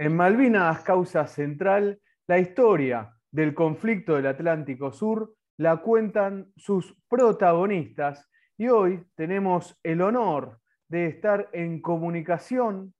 En Malvinas, causa central, la historia del conflicto del Atlántico Sur la cuentan sus protagonistas y hoy tenemos el honor de estar en comunicación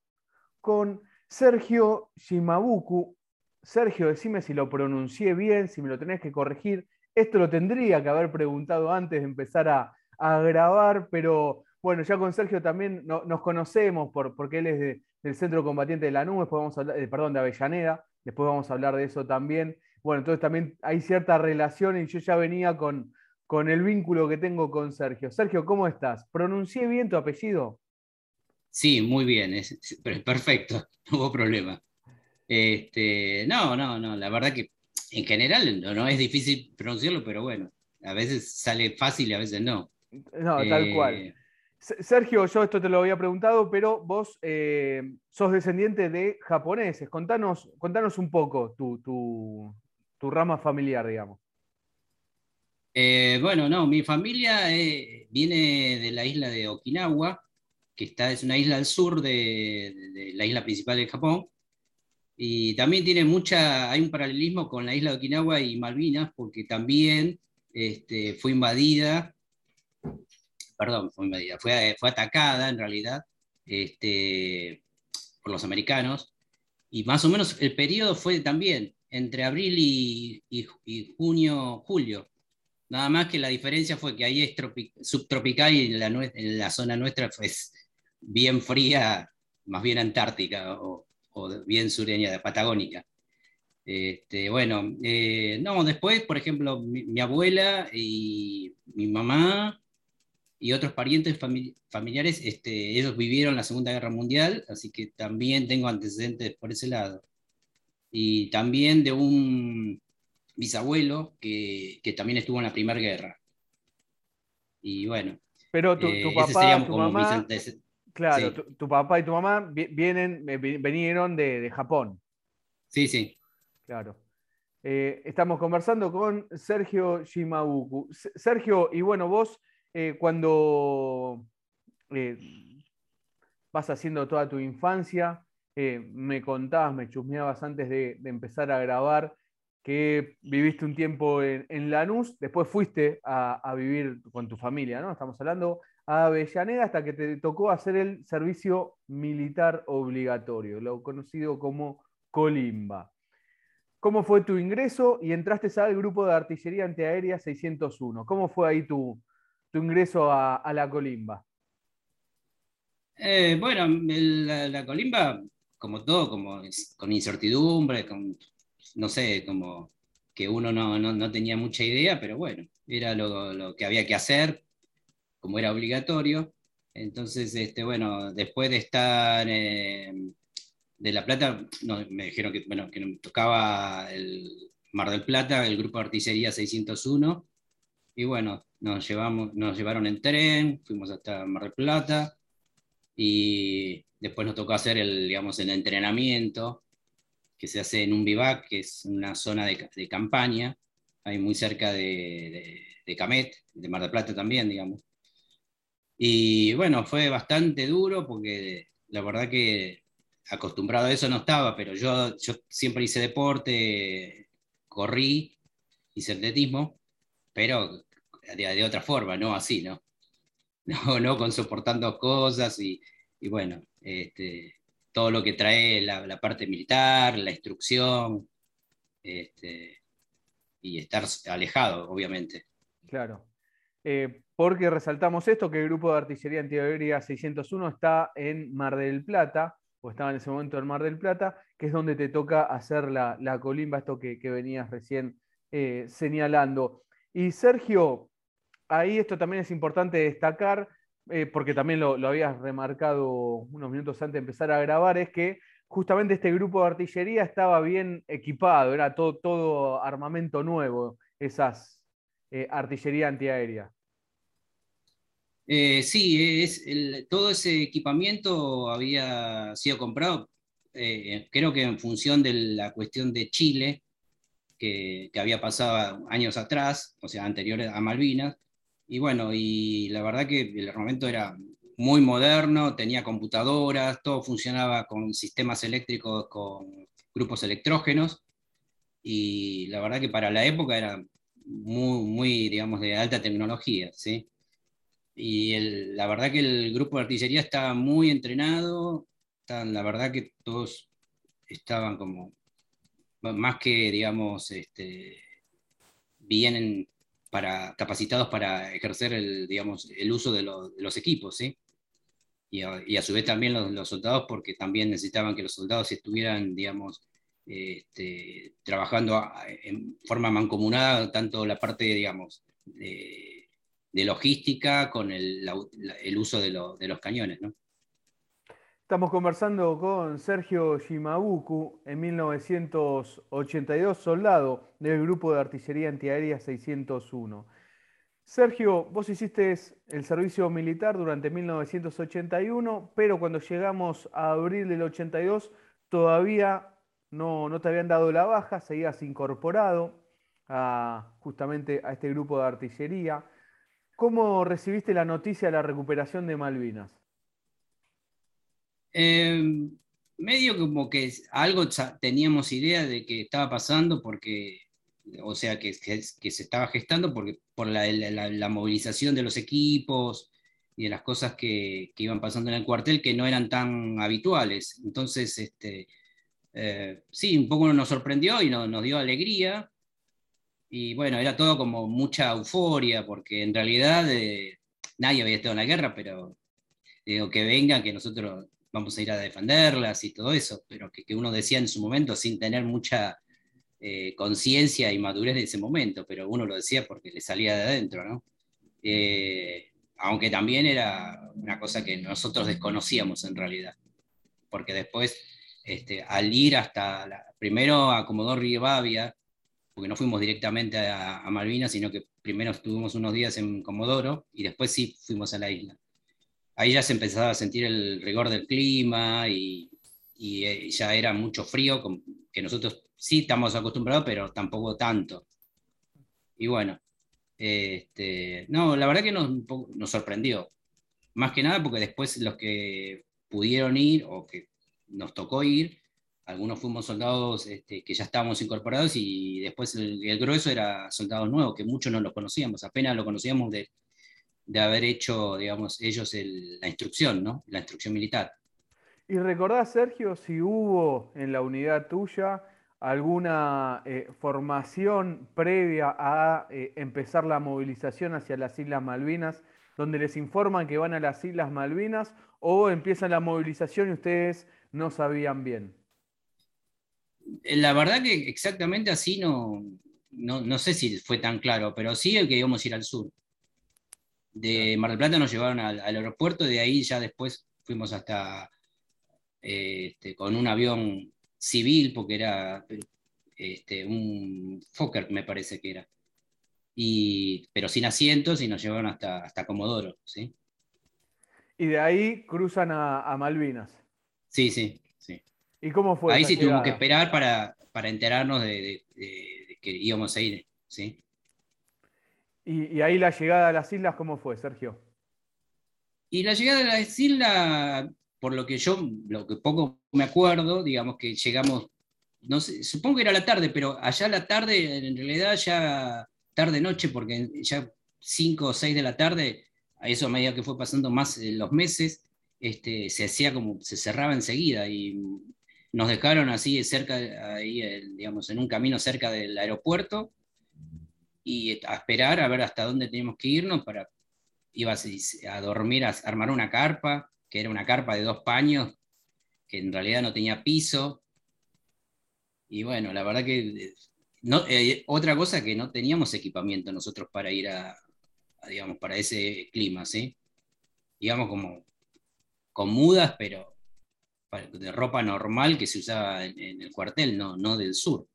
con Sergio Shimabuku. Sergio, decime si lo pronuncié bien, si me lo tenés que corregir. Esto lo tendría que haber preguntado antes de empezar a, grabar, pero bueno, ya con Sergio también nos conocemos por, porque él es del Centro Combatiente de la Nube, después vamos a hablar, eh, perdón, de Avellaneda, después vamos a hablar de eso también. Bueno, entonces también hay cierta relación y yo ya venía con, con el vínculo que tengo con Sergio. Sergio, ¿cómo estás? ¿Pronuncié bien tu apellido? Sí, muy bien, es, perfecto, no hubo problema. Este, no, no, no, la verdad que en general no, es difícil pronunciarlo, pero bueno, a veces sale fácil y a veces no. No, tal cual. Sergio, yo esto te lo había preguntado, pero vos eh, sos descendiente de japoneses. Contanos, un poco tu, rama familiar, digamos. Eh, bueno, no, mi familia eh, viene de la isla de Okinawa, que está, es una isla al sur de, la isla principal de Japón. Y también tiene mucha, hay un paralelismo con la isla de Okinawa y Malvinas, porque también este, fue invadida perdón, fue fue, fue atacada en realidad este, por los americanos, y más o menos el periodo fue también entre abril y, junio, julio. Nada más que la diferencia fue que ahí es subtropical y en la, zona nuestra fue bien fría, más bien antártica o, bien sureña, de patagónica. Este, bueno, eh, no, después, por ejemplo, mi, abuela y mi mamá y otros parientes familiares, este, ellos vivieron la Segunda Guerra Mundial, así que también tengo antecedentes por ese lado. Y también de un bisabuelo que, que también estuvo en la Primera Guerra. Y bueno. Pero tu, eh, papá, tu mamá, claro, tu, papá y tu mamá vienen, vinieron de, de Japón. Sí, sí. Claro. Eh, estamos conversando con Sergio Shimabuku. Sergio, y bueno, vos eh, cuando eh, vas haciendo toda tu infancia, eh, me contabas, me chusmeabas antes de, empezar a grabar que viviste un tiempo en, Lanús, después fuiste a, vivir con tu familia, ¿no? Estamos hablando a Avellaneda hasta que te tocó hacer el servicio militar obligatorio, lo conocido como Colimba. ¿Cómo fue tu ingreso y entraste al grupo de artillería antiaérea 601? ¿Cómo fue ahí tu, tu ingreso a, la colimba? Eh, bueno, la, colimba, como todo, como con incertidumbre, con, no sé, como que uno no, tenía mucha idea, pero bueno, era lo, que había que hacer, como era obligatorio. Entonces, este, bueno, después de estar de La Plata, me dijeron que, bueno, que tocaba el Mar del Plata, el grupo de artillería 601, y bueno, nos, llevamos, nos llevaron en tren, fuimos hasta Mar del Plata y después nos tocó hacer el, digamos, el entrenamiento que se hace en un vivac, que es una zona de, campaña, ahí muy cerca de, de, Camet, de Mar del Plata también, digamos. Y bueno, fue bastante duro porque la verdad que acostumbrado a eso no estaba, pero yo, yo siempre hice deporte, corrí, hice atletismo, pero de, otra forma, no así, ¿no? No, no con soportando cosas y, bueno, este, todo lo que trae la, parte militar, la instrucción, este, y estar alejado, obviamente. Claro. Eh, porque resaltamos esto, que el grupo de artillería antiaérea 601 está en Mar del Plata, o estaba en ese momento en Mar del Plata, que es donde te toca hacer la, colimba, esto que, venías recién eh, señalando. Y Sergio, ahí esto también es importante destacar, eh, porque también lo, habías remarcado unos minutos antes de empezar a grabar, es que justamente este grupo de artillería estaba bien equipado, era todo, todo armamento nuevo, esas eh, artillería antiaérea. Eh, sí, es todo ese equipamiento había sido comprado, creo que en función de la cuestión de Chile, que, que, había pasado años atrás, o sea, anteriores a Malvinas, y bueno, y la verdad que el armamento era muy moderno, tenía computadoras, todo funcionaba con sistemas eléctricos, con grupos electrógenos, y la verdad que para la época era muy, muy digamos, de alta tecnología, ¿sí? Y la verdad que el grupo de artillería estaba muy entrenado, la verdad que todos estaban como más que, digamos, este, bien para, capacitados para ejercer el, digamos, el uso de, los equipos. Y a, su vez también los, soldados, porque también necesitaban que los soldados estuvieran, digamos, este, trabajando en forma mancomunada, tanto la parte, digamos, de, logística con el, uso de, de los cañones. Estamos conversando con Sergio Shimabuku, en 1982 soldado del Grupo de Artillería Antiaérea 601. Sergio, vos hiciste el servicio militar durante 1981, pero cuando llegamos a abril del 82 todavía no, no te habían dado la baja, seguías incorporado a, justamente a este grupo de artillería. ¿Cómo recibiste la noticia de la recuperación de Malvinas? Eh, medio como que algo teníamos idea de que estaba pasando porque, o sea, que, se estaba gestando porque, por la, movilización de los equipos y de las cosas que, que, iban pasando en el cuartel que no eran tan habituales. Entonces, este, eh, sí, un poco nos sorprendió y nos dio alegría. Y bueno, era todo como mucha euforia porque en realidad eh, nadie había estado en la guerra, pero digo, que venga, que nosotros vamos a ir a defenderlas y todo eso, pero que, uno decía en su momento sin tener mucha eh, conciencia y madurez de ese momento, pero uno lo decía porque le salía de adentro, ¿no? Eh, aunque también era una cosa que nosotros desconocíamos en realidad, porque después, este, al ir hasta, primero a Comodoro Rivadavia, porque no fuimos directamente a, a Malvinas, sino que primero estuvimos unos días en Comodoro y después sí fuimos a la isla ahí ya se empezaba a sentir el rigor del clima y, eh, ya era mucho frío, que nosotros sí estamos acostumbrados, pero tampoco tanto. Y bueno, este, no, la verdad que nos, nos sorprendió. Más que nada porque después los que pudieron ir o que nos tocó ir, algunos fuimos soldados este, que ya estábamos incorporados y después el, el, grueso era soldados nuevos, que muchos no los conocíamos, apenas lo conocíamos de, de haber hecho, digamos, ellos la instrucción, ¿no? La instrucción militar. ¿Y recordás, Sergio, si hubo en la unidad tuya alguna eh, formación previa a eh, empezar la movilización hacia las Islas Malvinas, donde les informan que van a las Islas Malvinas, o empiezan la movilización y ustedes no sabían bien? La verdad que exactamente así no, no, no sé si fue tan claro, pero sí el que íbamos a ir al sur. De Mar del Plata nos llevaron al, aeropuerto, de ahí ya después fuimos hasta este, con un avión civil, porque era este, un Fokker, me parece que era. Y, pero sin asientos y nos llevaron hasta, hasta Comodoro. ¿sí? Y de ahí cruzan a, Malvinas. Sí, sí, sí. ¿Y cómo fue? Ahí sí tuvimos que esperar para, para enterarnos de, de, que íbamos a ir. ¿sí? Y, ahí la llegada a las islas, ¿cómo fue, Sergio? Y la llegada a las islas, por lo que yo, lo que poco me acuerdo, digamos que llegamos, no sé, supongo que era la tarde, pero allá la tarde, en realidad ya tarde-noche, porque ya 5 o 6 de la tarde, a eso a medida que fue pasando más los meses, este, se hacía como, se cerraba enseguida y nos dejaron así cerca, ahí, digamos, en un camino cerca del aeropuerto, y a esperar a ver hasta dónde teníamos que irnos para, ibas a dormir, a armar una carpa, que era una carpa de dos paños, que en realidad no tenía piso. Y bueno, la verdad que eh, otra cosa que no teníamos equipamiento nosotros para ir a, digamos, para ese clima, ¿sí? Digamos como con mudas, pero de ropa normal que se usaba en, en el cuartel, no, no del sur.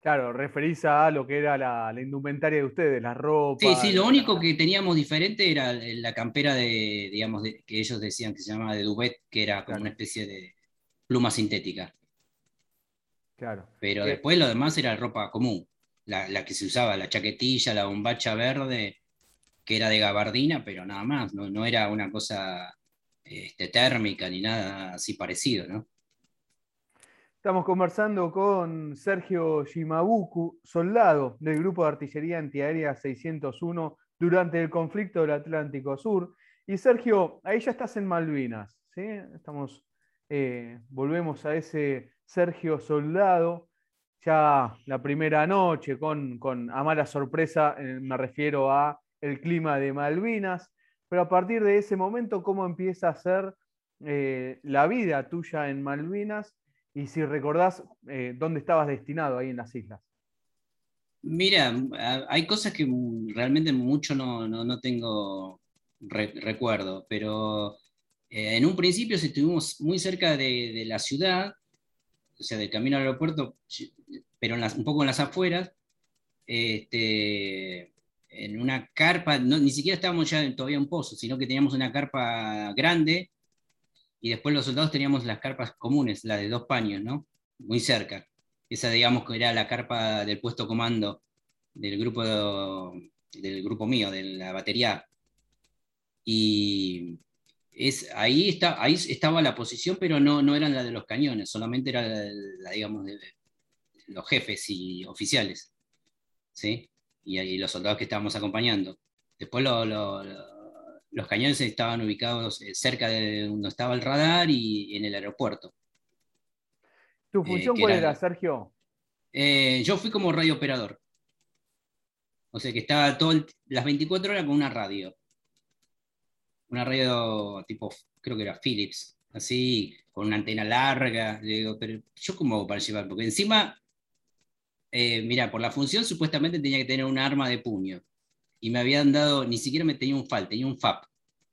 Claro, referís a lo que era la, indumentaria de ustedes, la ropa. Sí, sí, lo único que teníamos diferente era la campera de, digamos, que ellos decían que se llamaba de Duvet, que era como una especie de pluma sintética. Claro. Pero después lo demás era ropa común, la, que se usaba, la chaquetilla, la bombacha verde, que era de gabardina, pero nada más, no, no era una cosa este, térmica ni nada así parecido, ¿no? Estamos conversando con Sergio Shimabuku, soldado del Grupo de Artillería Antiaérea 601 durante el conflicto del Atlántico Sur. Y Sergio, ahí ya estás en Malvinas, ¿sí? Estamos, eh, volvemos a ese Sergio Soldado, ya la primera noche con, con a mala sorpresa, eh, me refiero a el clima de Malvinas, pero a partir de ese momento, ¿cómo empieza a ser eh, la vida tuya en Malvinas? Y si recordás dónde estabas destinado ahí en las islas. Mira, hay cosas que realmente mucho no, tengo recuerdo, pero eh, en un principio estuvimos muy cerca de, la ciudad, o sea, del camino al aeropuerto, pero un poco en las afueras, este, en una carpa, ni siquiera estábamos ya todavía en pozo, sino que teníamos una carpa grande y después los soldados teníamos las carpas comunes, la de dos paños, ¿no? Muy cerca. Esa, digamos, que era la carpa del puesto comando del grupo, del grupo mío, de la batería. Y es, ahí, está, ahí estaba la posición, pero no, no eran la de los cañones, solamente era la, digamos, de los jefes y oficiales. ¿sí? Y, los soldados que estábamos acompañando. Después los cañones estaban ubicados eh, cerca de donde estaba el radar y en el aeropuerto. ¿Tu función cuál era, Sergio? Eh, yo fui como radio operador. O sea que estaba todo las 24 horas con una radio. Una radio tipo, creo que era Philips, así, con una antena larga. Le digo, pero yo cómo hago para llevar, porque encima, eh, mira, por la función supuestamente tenía que tener un arma de puño. Y me habían dado, ni siquiera me tenía un FAL, tenía un FAP,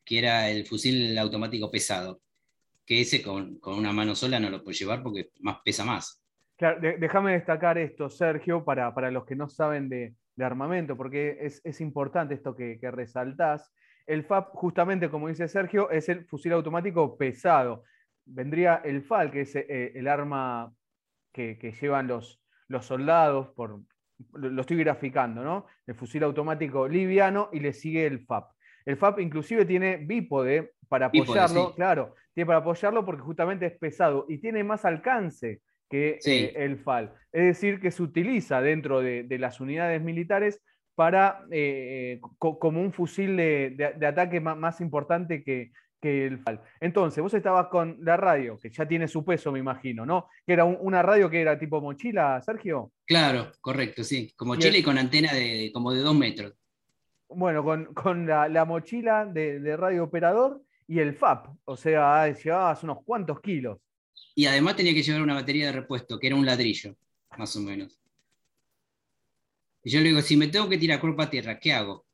que era el fusil automático pesado que ese con, una mano sola no lo puede llevar porque más pesa más. Claro, déjame destacar esto, Sergio, para, para los que no saben de, armamento, porque es, importante esto que, que, resaltás. El FAP, justamente como dice Sergio, es el fusil automático pesado. Vendría el FAL, que es eh, el arma que, llevan los, los soldados, por, lo estoy graficando, ¿no? El fusil automático liviano y le sigue el FAP. El FAP inclusive tiene bípode para apoyarlo, claro, tiene para apoyarlo porque justamente es pesado y tiene más alcance que eh, el FAL. Es decir, que se utiliza dentro de, las unidades militares para eh, como un fusil de, ataque más, importante que, el FAL. Entonces, vos estabas con la radio, que ya tiene su peso, me imagino, ¿no? Que era una radio que era tipo mochila, Sergio. Claro, correcto, sí. Como mochila y, con antena de como de dos metros bueno, con, la, mochila de, radio operador y el FAP, o sea, llevabas unos cuantos kilos. Y además tenía que llevar una batería de repuesto, que era un ladrillo, más o menos. Y yo le digo, si me tengo que tirar cuerpo a tierra, ¿qué hago?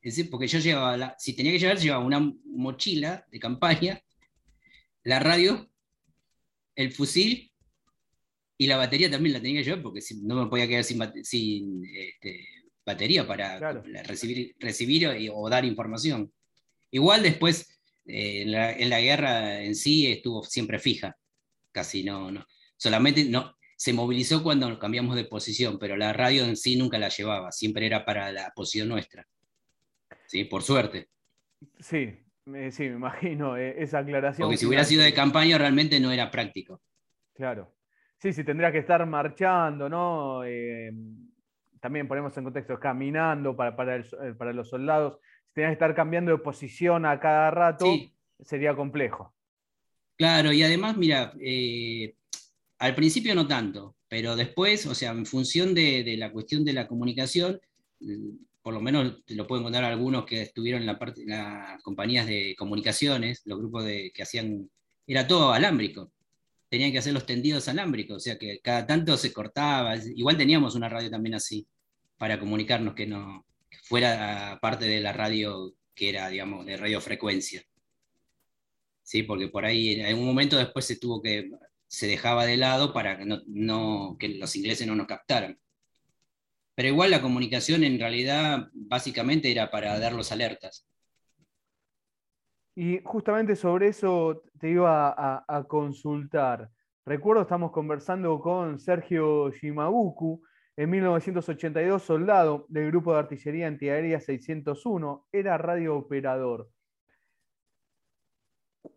Es decir, porque yo llevaba, si tenía que llevar, llevaba una mochila de campaña, la radio, el fusil y la batería también la tenía que llevar, porque no me podía quedar sin, sin este, batería para recibir, recibir o dar información. Igual después, eh, en, la, guerra en sí estuvo siempre fija, casi no, no. Solamente no, se movilizó cuando cambiamos de posición, pero la radio en sí nunca la llevaba, siempre era para la posición nuestra. Sí, por suerte. Sí, sí, me imagino eh, esa aclaración. Porque si hubiera sido de campaña realmente no era práctico. Claro. Sí, sí, tendría que estar marchando, ¿no? Eh, también ponemos en contexto, caminando para, para, eh, para los soldados, si tenías que estar cambiando de posición a cada rato, sería complejo. Claro, y además, mira, al principio no tanto, pero después, o sea, en función de, la cuestión de la comunicación, por lo menos lo pueden contar algunos que estuvieron en la parte, las compañías de comunicaciones, los grupos de, que hacían, era todo alámbrico tenían que hacer los tendidos alámbricos, o sea que cada tanto se cortaba. Igual teníamos una radio también así, para comunicarnos que no fuera parte de la radio que era, digamos, de radiofrecuencia. Sí, porque por ahí en un momento después se tuvo que, se dejaba de lado para que, no, que los ingleses no nos captaran. Pero igual la comunicación en realidad básicamente era para dar los alertas. Y justamente sobre eso te iba a, consultar. Recuerdo, estamos conversando con Sergio Shimabuku, En 1982, soldado del Grupo de Artillería Antiaérea 601, era radiooperador.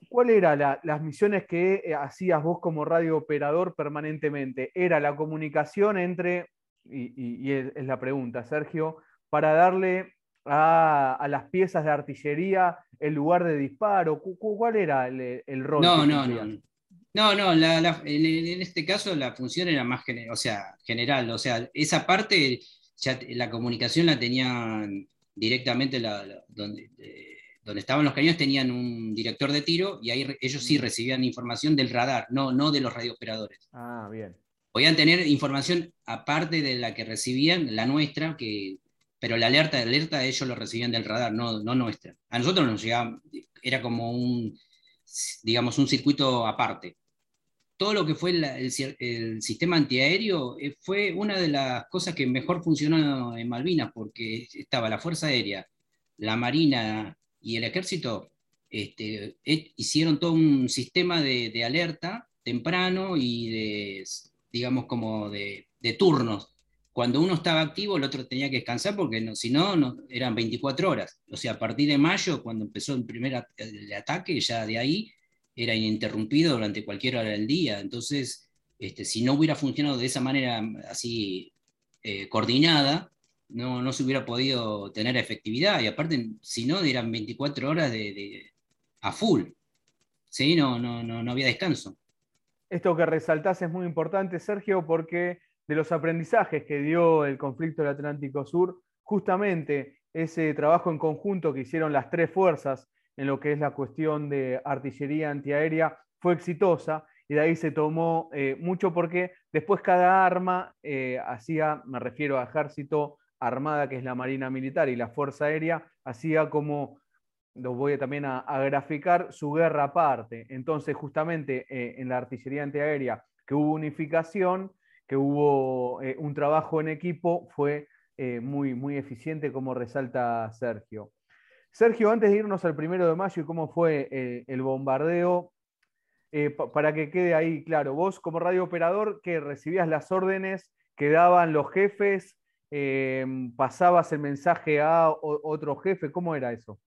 ¿Cuáles eran las misiones que eh, hacías vos como radiooperador permanentemente? ¿Era la comunicación entre, y, es, la pregunta, Sergio, para darle a, las piezas de artillería el lugar de disparo? ¿Cuál era el, rol? No, no, no. No, no, en, este caso la función era más o sea, general, o sea, esa parte, ya la comunicación la tenían directamente donde, donde estaban los cañones, tenían un director de tiro y ahí ellos sí mm. recibían información del radar, no, no de los radiooperadores. Ah, bien. Podían tener información aparte de la que recibían, la nuestra, que, pero la alerta, de alerta ellos lo recibían del radar, no, no nuestra. A nosotros nos llegaba, era como un, digamos, un circuito aparte todo lo que fue el, sistema antiaéreo eh, fue una de las cosas que mejor funcionó en Malvinas, porque estaba la Fuerza Aérea, la Marina y el Ejército, este, hicieron todo un sistema de, alerta temprano y de, digamos, como de, turnos. Cuando uno estaba activo, el otro tenía que descansar porque no, si no, eran 24 horas. O sea, a partir de mayo, cuando empezó el primer ataque, ya de ahí era ininterrumpido durante cualquier hora del día. Entonces, este, si no hubiera funcionado de esa manera así eh, coordinada, no, no, se hubiera podido tener efectividad. Y aparte, si no, eran 24 horas de, a full. ¿Sí? No, no, no, no había descanso. Esto que resaltás es muy importante, Sergio, porque de los aprendizajes que dio el conflicto del Atlántico Sur, justamente ese trabajo en conjunto que hicieron las tres fuerzas en lo que es la cuestión de artillería antiaérea fue exitosa y de ahí se tomó eh, mucho porque después cada arma eh, hacía, me refiero a ejército, armada que es la Marina Militar y la Fuerza Aérea, hacía como, lo voy también a, graficar, su guerra aparte. Entonces justamente eh, en la artillería antiaérea que hubo unificación, que hubo un trabajo en equipo, fue muy, muy eficiente como resalta Sergio. Sergio, antes de irnos al primero de mayo y cómo fue eh, el bombardeo, eh, para que quede ahí claro, vos como radiooperador que recibías las órdenes que daban los jefes, eh, pasabas el mensaje a otro jefe, ¿cómo era eso?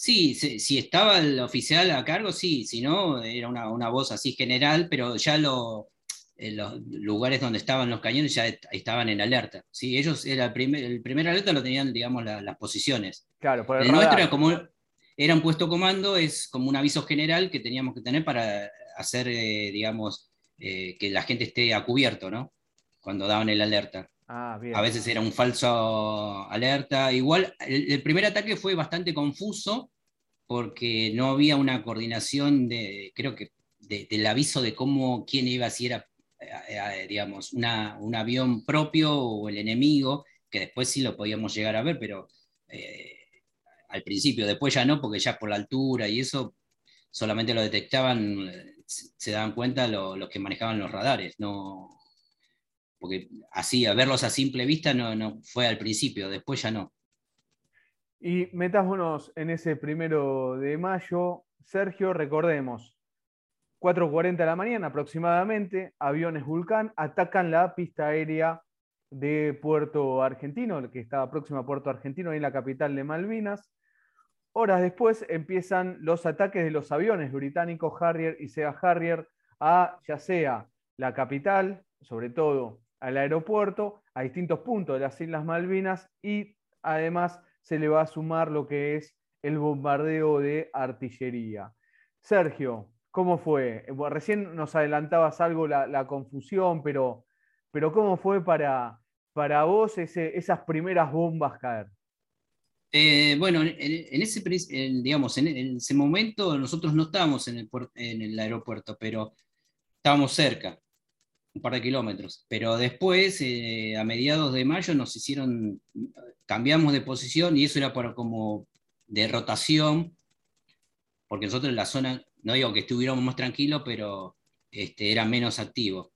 Sí, si, estaba el oficial a cargo, sí, si no, era una, una voz así general, pero ya lo, en los lugares donde estaban los cañones ya estaban en alerta. ¿sí? Ellos, era el, primer, el primer alerta lo tenían, digamos, las posiciones. Claro, por el, nuestro era como era un puesto comando, es como un aviso general que teníamos que tener para hacer, eh, digamos, eh, que la gente esté a cubierto, ¿no? Cuando daban el alerta. Ah, a veces era un falso alerta. Igual, el, primer ataque fue bastante confuso porque no había una coordinación de, creo que, del aviso de cómo, quién iba, si era eh, digamos, un avión propio o el enemigo, que después sí lo podíamos llegar a ver, pero eh, al principio, después ya no, porque ya por la altura y eso solamente lo detectaban, se daban cuenta los que manejaban los radares, no, porque así, a verlos a simple vista no, no fue al principio, después ya no. Y metámonos en ese primero de mayo, Sergio, recordemos, 4.40 de la mañana aproximadamente, aviones Vulcán atacan la pista aérea de Puerto Argentino, que estaba próxima a Puerto Argentino, ahí en la capital de Malvinas. Horas después empiezan los ataques de los aviones británicos Harrier y Sea Harrier a ya sea la capital, sobre todo al aeropuerto, a distintos puntos de las Islas Malvinas y además se le va a sumar lo que es el bombardeo de artillería. Sergio, ¿Cómo fue? Eh, recién nos adelantabas algo la, confusión, pero, pero ¿cómo fue para, para vos esas primeras bombas caer? Eh, bueno, en, ese, digamos, en, ese momento nosotros no estábamos en el, en el aeropuerto, pero estábamos cerca, un par de kilómetros. Pero después, eh, a mediados de mayo, nos hicieron, cambiamos de posición y eso era por como de rotación, porque nosotros en la zona no digo que estuviéramos más tranquilos, pero este, era menos activo.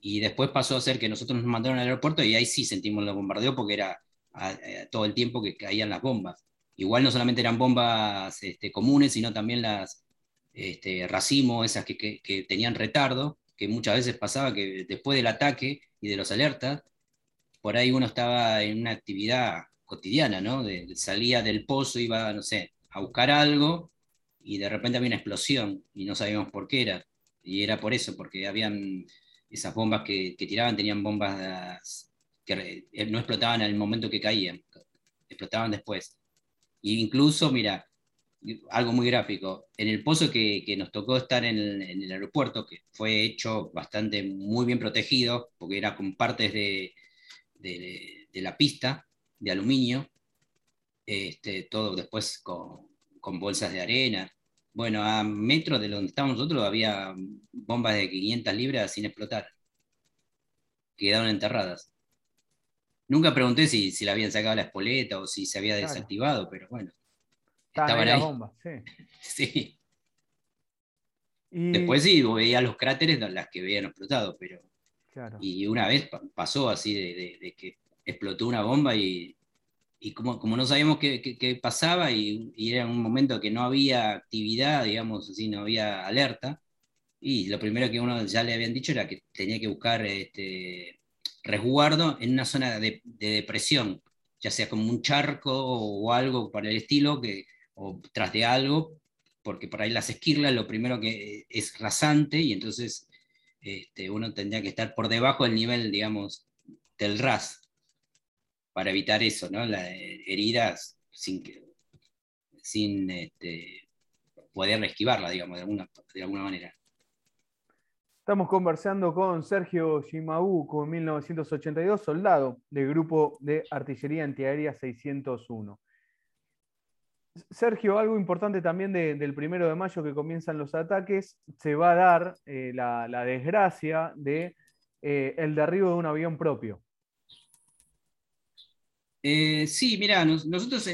Y después pasó a ser que nosotros nos mandaron al aeropuerto y ahí sí sentimos el bombardeo porque era todo el tiempo que caían las bombas. Igual no solamente eran bombas este, comunes, sino también las este, racimos, esas que, tenían retardo, que muchas veces pasaba que después del ataque y de los alertas, por ahí uno estaba en una actividad cotidiana, ¿no? Salía del pozo, iba, no sé, a buscar algo y de repente había una explosión y no sabíamos por qué era. Y era por eso, porque habían esas bombas que, tiraban, tenían bombas que eh, no explotaban el momento que caían, explotaban después. E incluso, mira, algo muy gráfico, en el pozo que, nos tocó estar en el, aeropuerto, que fue hecho bastante muy bien protegido, porque era con partes de, de la pista, de aluminio, este, todo después con, con, bolsas de arena. Bueno, a metros de donde estábamos nosotros había bombas de 500 libras sin explotar. Quedaron enterradas. Nunca pregunté si, si le habían sacado la espoleta o si se había desactivado, pero bueno. Estaban ahí. Bomba, sí. Después sí, veía los cráteres las que habían explotado, pero. Y una vez pasó así de que explotó una bomba y, como, como, no sabíamos qué, pasaba y, era un momento que no había actividad, digamos así, no había alerta, y lo primero que uno ya le habían dicho era que tenía que buscar este, resguardo en una zona de, depresión, ya sea como un charco o, algo para el estilo, que, o tras de algo, porque por ahí las esquirlas lo primero que es rasante y entonces este, uno tendría que estar por debajo del nivel, digamos, del ras para evitar eso, ¿no? Las heridas sin, sin este, poder esquivarla, digamos, de alguna, de alguna manera. Estamos conversando con Sergio Shimauco, en 1982, soldado del Grupo de Artillería Antiaérea 601. Sergio, algo importante también del primero de mayo que comienzan los ataques, se va a dar eh, la, desgracia de eh, derribo de un avión propio. Eh, sí, mira, nosotros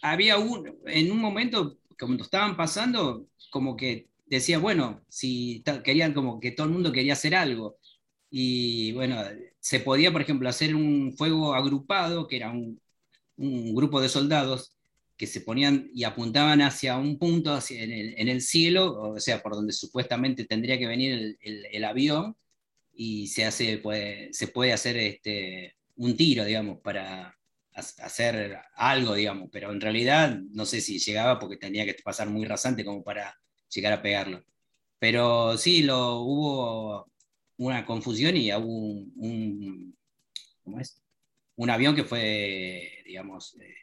había un, en un momento, cuando estaban pasando, como que decía, bueno, si querían como que todo el mundo quería hacer algo. Y bueno, se podía, por ejemplo, hacer un fuego agrupado, que era un, grupo de soldados que se ponían y apuntaban hacia un punto hacia, en, el, cielo, o sea, por donde supuestamente tendría que venir el, avión, y se, hace, puede, se puede hacer este, un tiro, digamos, para hacer algo, digamos, pero en realidad no sé si llegaba porque tenía que pasar muy rasante como para llegar a pegarlo. Pero sí, lo, hubo una confusión y hubo un, ¿cómo es? un avión que fue, digamos, este,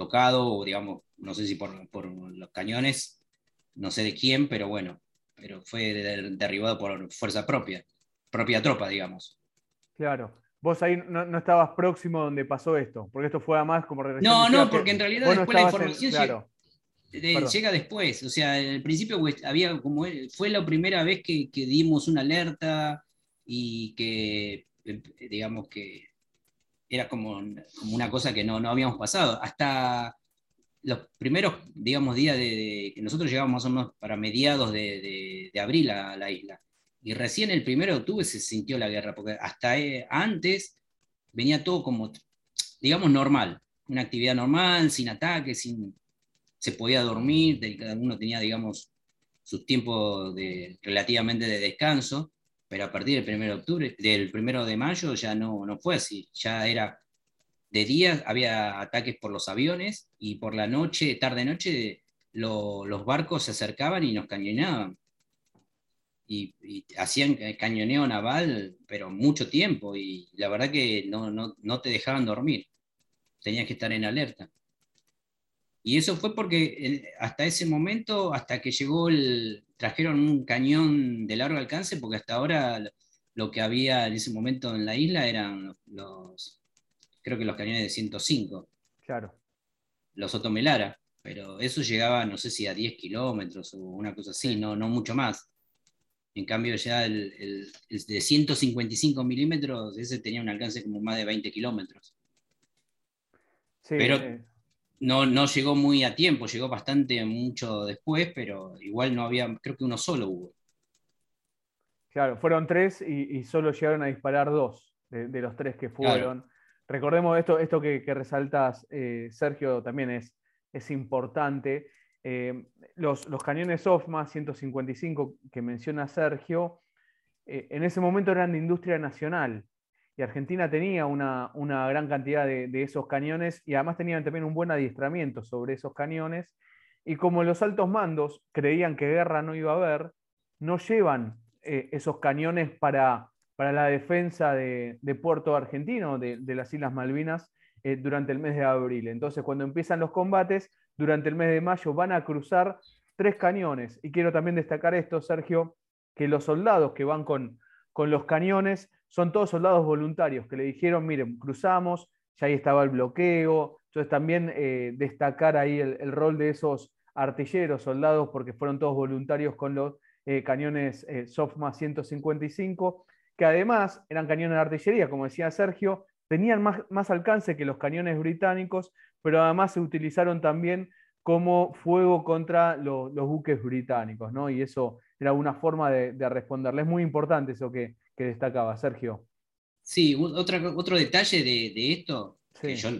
tocado, o digamos, no sé si por, por, los cañones, no sé de quién, pero bueno, pero fue derribado por fuerza propia, propia tropa, digamos. Claro. Vos ahí no, estabas próximo donde pasó esto, porque esto fue además como No, no, porque en realidad después la información llega, después. O sea, al principio pues, había como fue la primera vez que, dimos una alerta y que, eh, digamos que era como, como una cosa que no, no habíamos pasado. Hasta los primeros, digamos, días de, nosotros llegamos más o menos para mediados de, abril a la isla. Y recién el 1 de octubre se sintió la guerra, porque hasta eh, antes venía todo como, digamos, normal, una actividad normal, sin ataques, sin, se podía dormir, cada uno tenía, digamos, sus tiempos de, relativamente de descanso, pero a partir del 1 de octubre, del 1 de mayo ya no, no fue así, ya era de día había ataques por los aviones y por la noche, tarde noche, los barcos se acercaban y nos cañonaban. Y, hacían cañoneo naval, pero mucho tiempo, y la verdad que no, no, no, te dejaban dormir, tenías que estar en alerta. Y eso fue porque eh, hasta ese momento, hasta que llegó el, trajeron un cañón de largo alcance, porque hasta ahora lo que había en ese momento en la isla eran los, creo que los cañones de 105. Claro. Los Otomelara, pero eso llegaba, no sé si a 10 kilómetros o una cosa así, no, no mucho más. En cambio, ya el, de 155 milímetros, ese tenía un alcance como más de 20 kilómetros. pero no, no llegó muy a tiempo, llegó bastante mucho después, pero igual no había, creo que uno solo hubo. Claro, fueron tres y, solo llegaron a disparar dos de, los tres que fueron. Recordemos esto, esto que, resaltas, eh, Sergio, también es, es importante. Eh, los, cañones OFMA 155 que menciona Sergio, eh, en ese momento eran de industria nacional. Argentina tenía una, gran cantidad de, esos cañones y además tenían también un buen adiestramiento sobre esos cañones. Y como los altos mandos creían que guerra no iba a haber, no llevan eh, esos cañones para, para la defensa de, Puerto Argentino, de, las Islas Malvinas, eh, durante el mes de abril. Entonces, cuando empiezan los combates, durante el mes de mayo van a cruzar tres cañones. Y quiero también destacar esto, Sergio, que los soldados que van con, con los cañones son todos soldados voluntarios que le dijeron, miren, cruzamos, ya ahí estaba el bloqueo. Entonces también eh, destacar ahí el, rol de esos artilleros, soldados, porque fueron todos voluntarios con los eh, cañones eh, SOFMA 155, que además eran cañones de artillería, como decía Sergio, tenían más, más alcance que los cañones británicos, pero además se utilizaron también como fuego contra los buques británicos, ¿no? Y eso era una forma de, de responderle. Es muy importante eso que, que destacaba, Sergio. Sí, otro detalle de, esto, que yo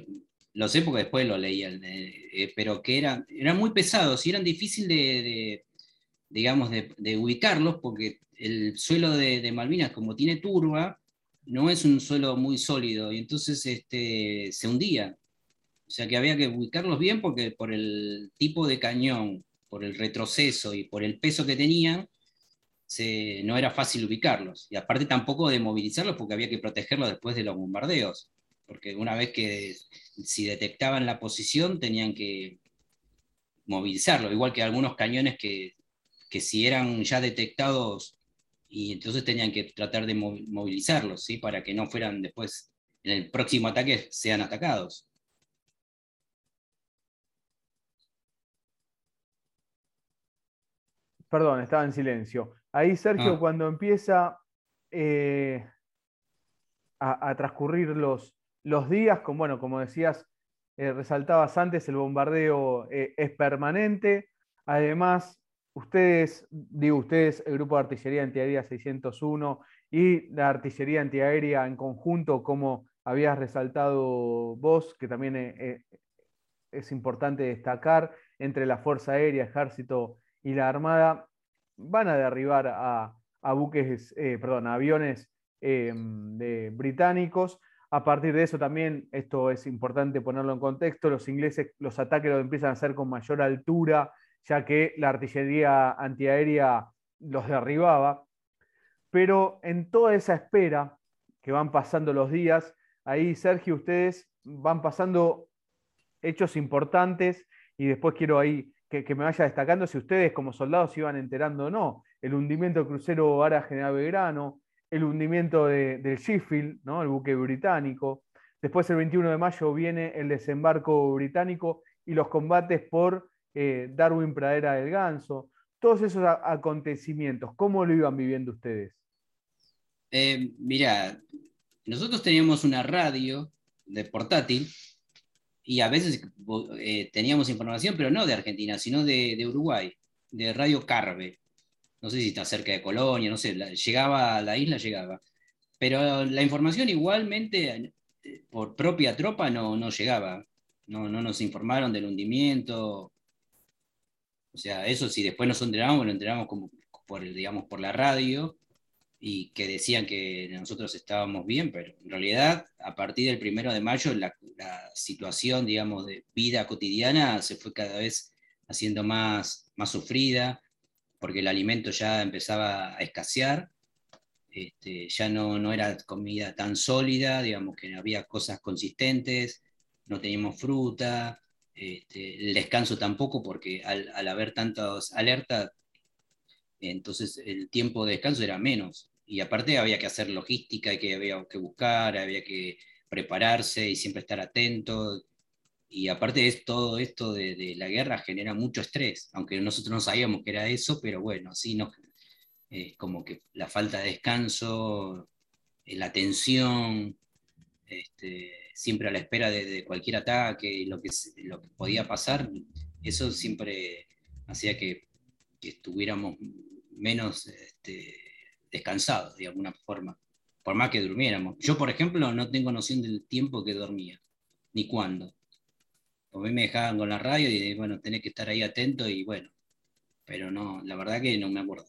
lo sé porque después lo leía, eh, pero que era, eran muy pesados y eran difíciles de, digamos, de, ubicarlos porque el suelo de, Malvinas, como tiene turba, no es un suelo muy sólido y entonces este, se hundía. O sea que había que ubicarlos bien porque por el tipo de cañón, por el retroceso y por el peso que tenían, no era fácil ubicarlos. Y aparte tampoco de movilizarlos porque había que protegerlos después de los bombardeos. Porque una vez que si detectaban la posición tenían que movilizarlo, igual que algunos cañones que, que si eran ya detectados y entonces tenían que tratar de movilizarlos, ¿sí? para que no fueran después, en el próximo ataque, sean atacados. Perdón, estaba en silencio. Ahí Sergio, ah. cuando empieza eh, a, transcurrir los, los días, como, bueno, como decías, eh, resaltabas antes, el bombardeo eh, es permanente. Además, ustedes, digo ustedes, el grupo de artillería antiaérea 601 y la artillería antiaérea en conjunto, como habías resaltado vos, que también es importante destacar, entre la Fuerza Aérea, Ejército y la Armada, van a derribar a, buques, eh, perdón, aviones eh, británicos. A partir de eso también, esto es importante ponerlo en contexto, los ingleses los ataques los empiezan a hacer con mayor altura, ya que la artillería antiaérea los derribaba. Pero en toda esa espera que van pasando los días, ahí Sergio, ustedes van pasando hechos importantes y después quiero ahí que, me vaya destacando si ustedes como soldados se iban enterando o no. El hundimiento del crucero Ara General Belgrano, el hundimiento del Sheffield, ¿no? el buque británico. Después, el 21 de mayo, viene el desembarco británico y los combates por eh, Darwin Pradera del Ganso. Todos esos acontecimientos, ¿cómo lo iban viviendo ustedes? Eh, nosotros teníamos una radio de portátil y a veces eh, teníamos información, pero no de Argentina, sino de, Uruguay, de Radio Carve. No sé si está cerca de Colonia, no sé, llegaba a la isla, llegaba. Pero la información igualmente eh, por propia tropa no, no llegaba. No, no nos informaron del hundimiento. O sea, eso sí, después nos enteramos, lo enteramos como por, digamos, por la radio, y que decían que nosotros estábamos bien, pero en realidad a partir del primero de mayo la, situación, digamos, de vida cotidiana se fue cada vez haciendo más, más sufrida, porque el alimento ya empezaba a escasear, este, ya no, no era comida tan sólida, digamos que había cosas consistentes, no teníamos fruta, este, el descanso tampoco, porque al, al haber tantas alertas, entonces el tiempo de descanso era menos y aparte había que hacer logística, que había que buscar, había que prepararse y siempre estar atento. Y aparte de todo esto de, la guerra genera mucho estrés, aunque nosotros no sabíamos que era eso, pero bueno, sí, no, eh, como que la falta de descanso, eh, la tensión, este, siempre a la espera de, cualquier ataque, lo que, lo que podía pasar, eso siempre hacía que, que estuviéramos menos este, descansados de alguna forma, por más que durmiéramos. Yo, por ejemplo, no tengo noción del tiempo que dormía, ni cuándo. A mí me dejaban con la radio y bueno, tenés que estar ahí atento y bueno, pero no, la verdad que no me acuerdo.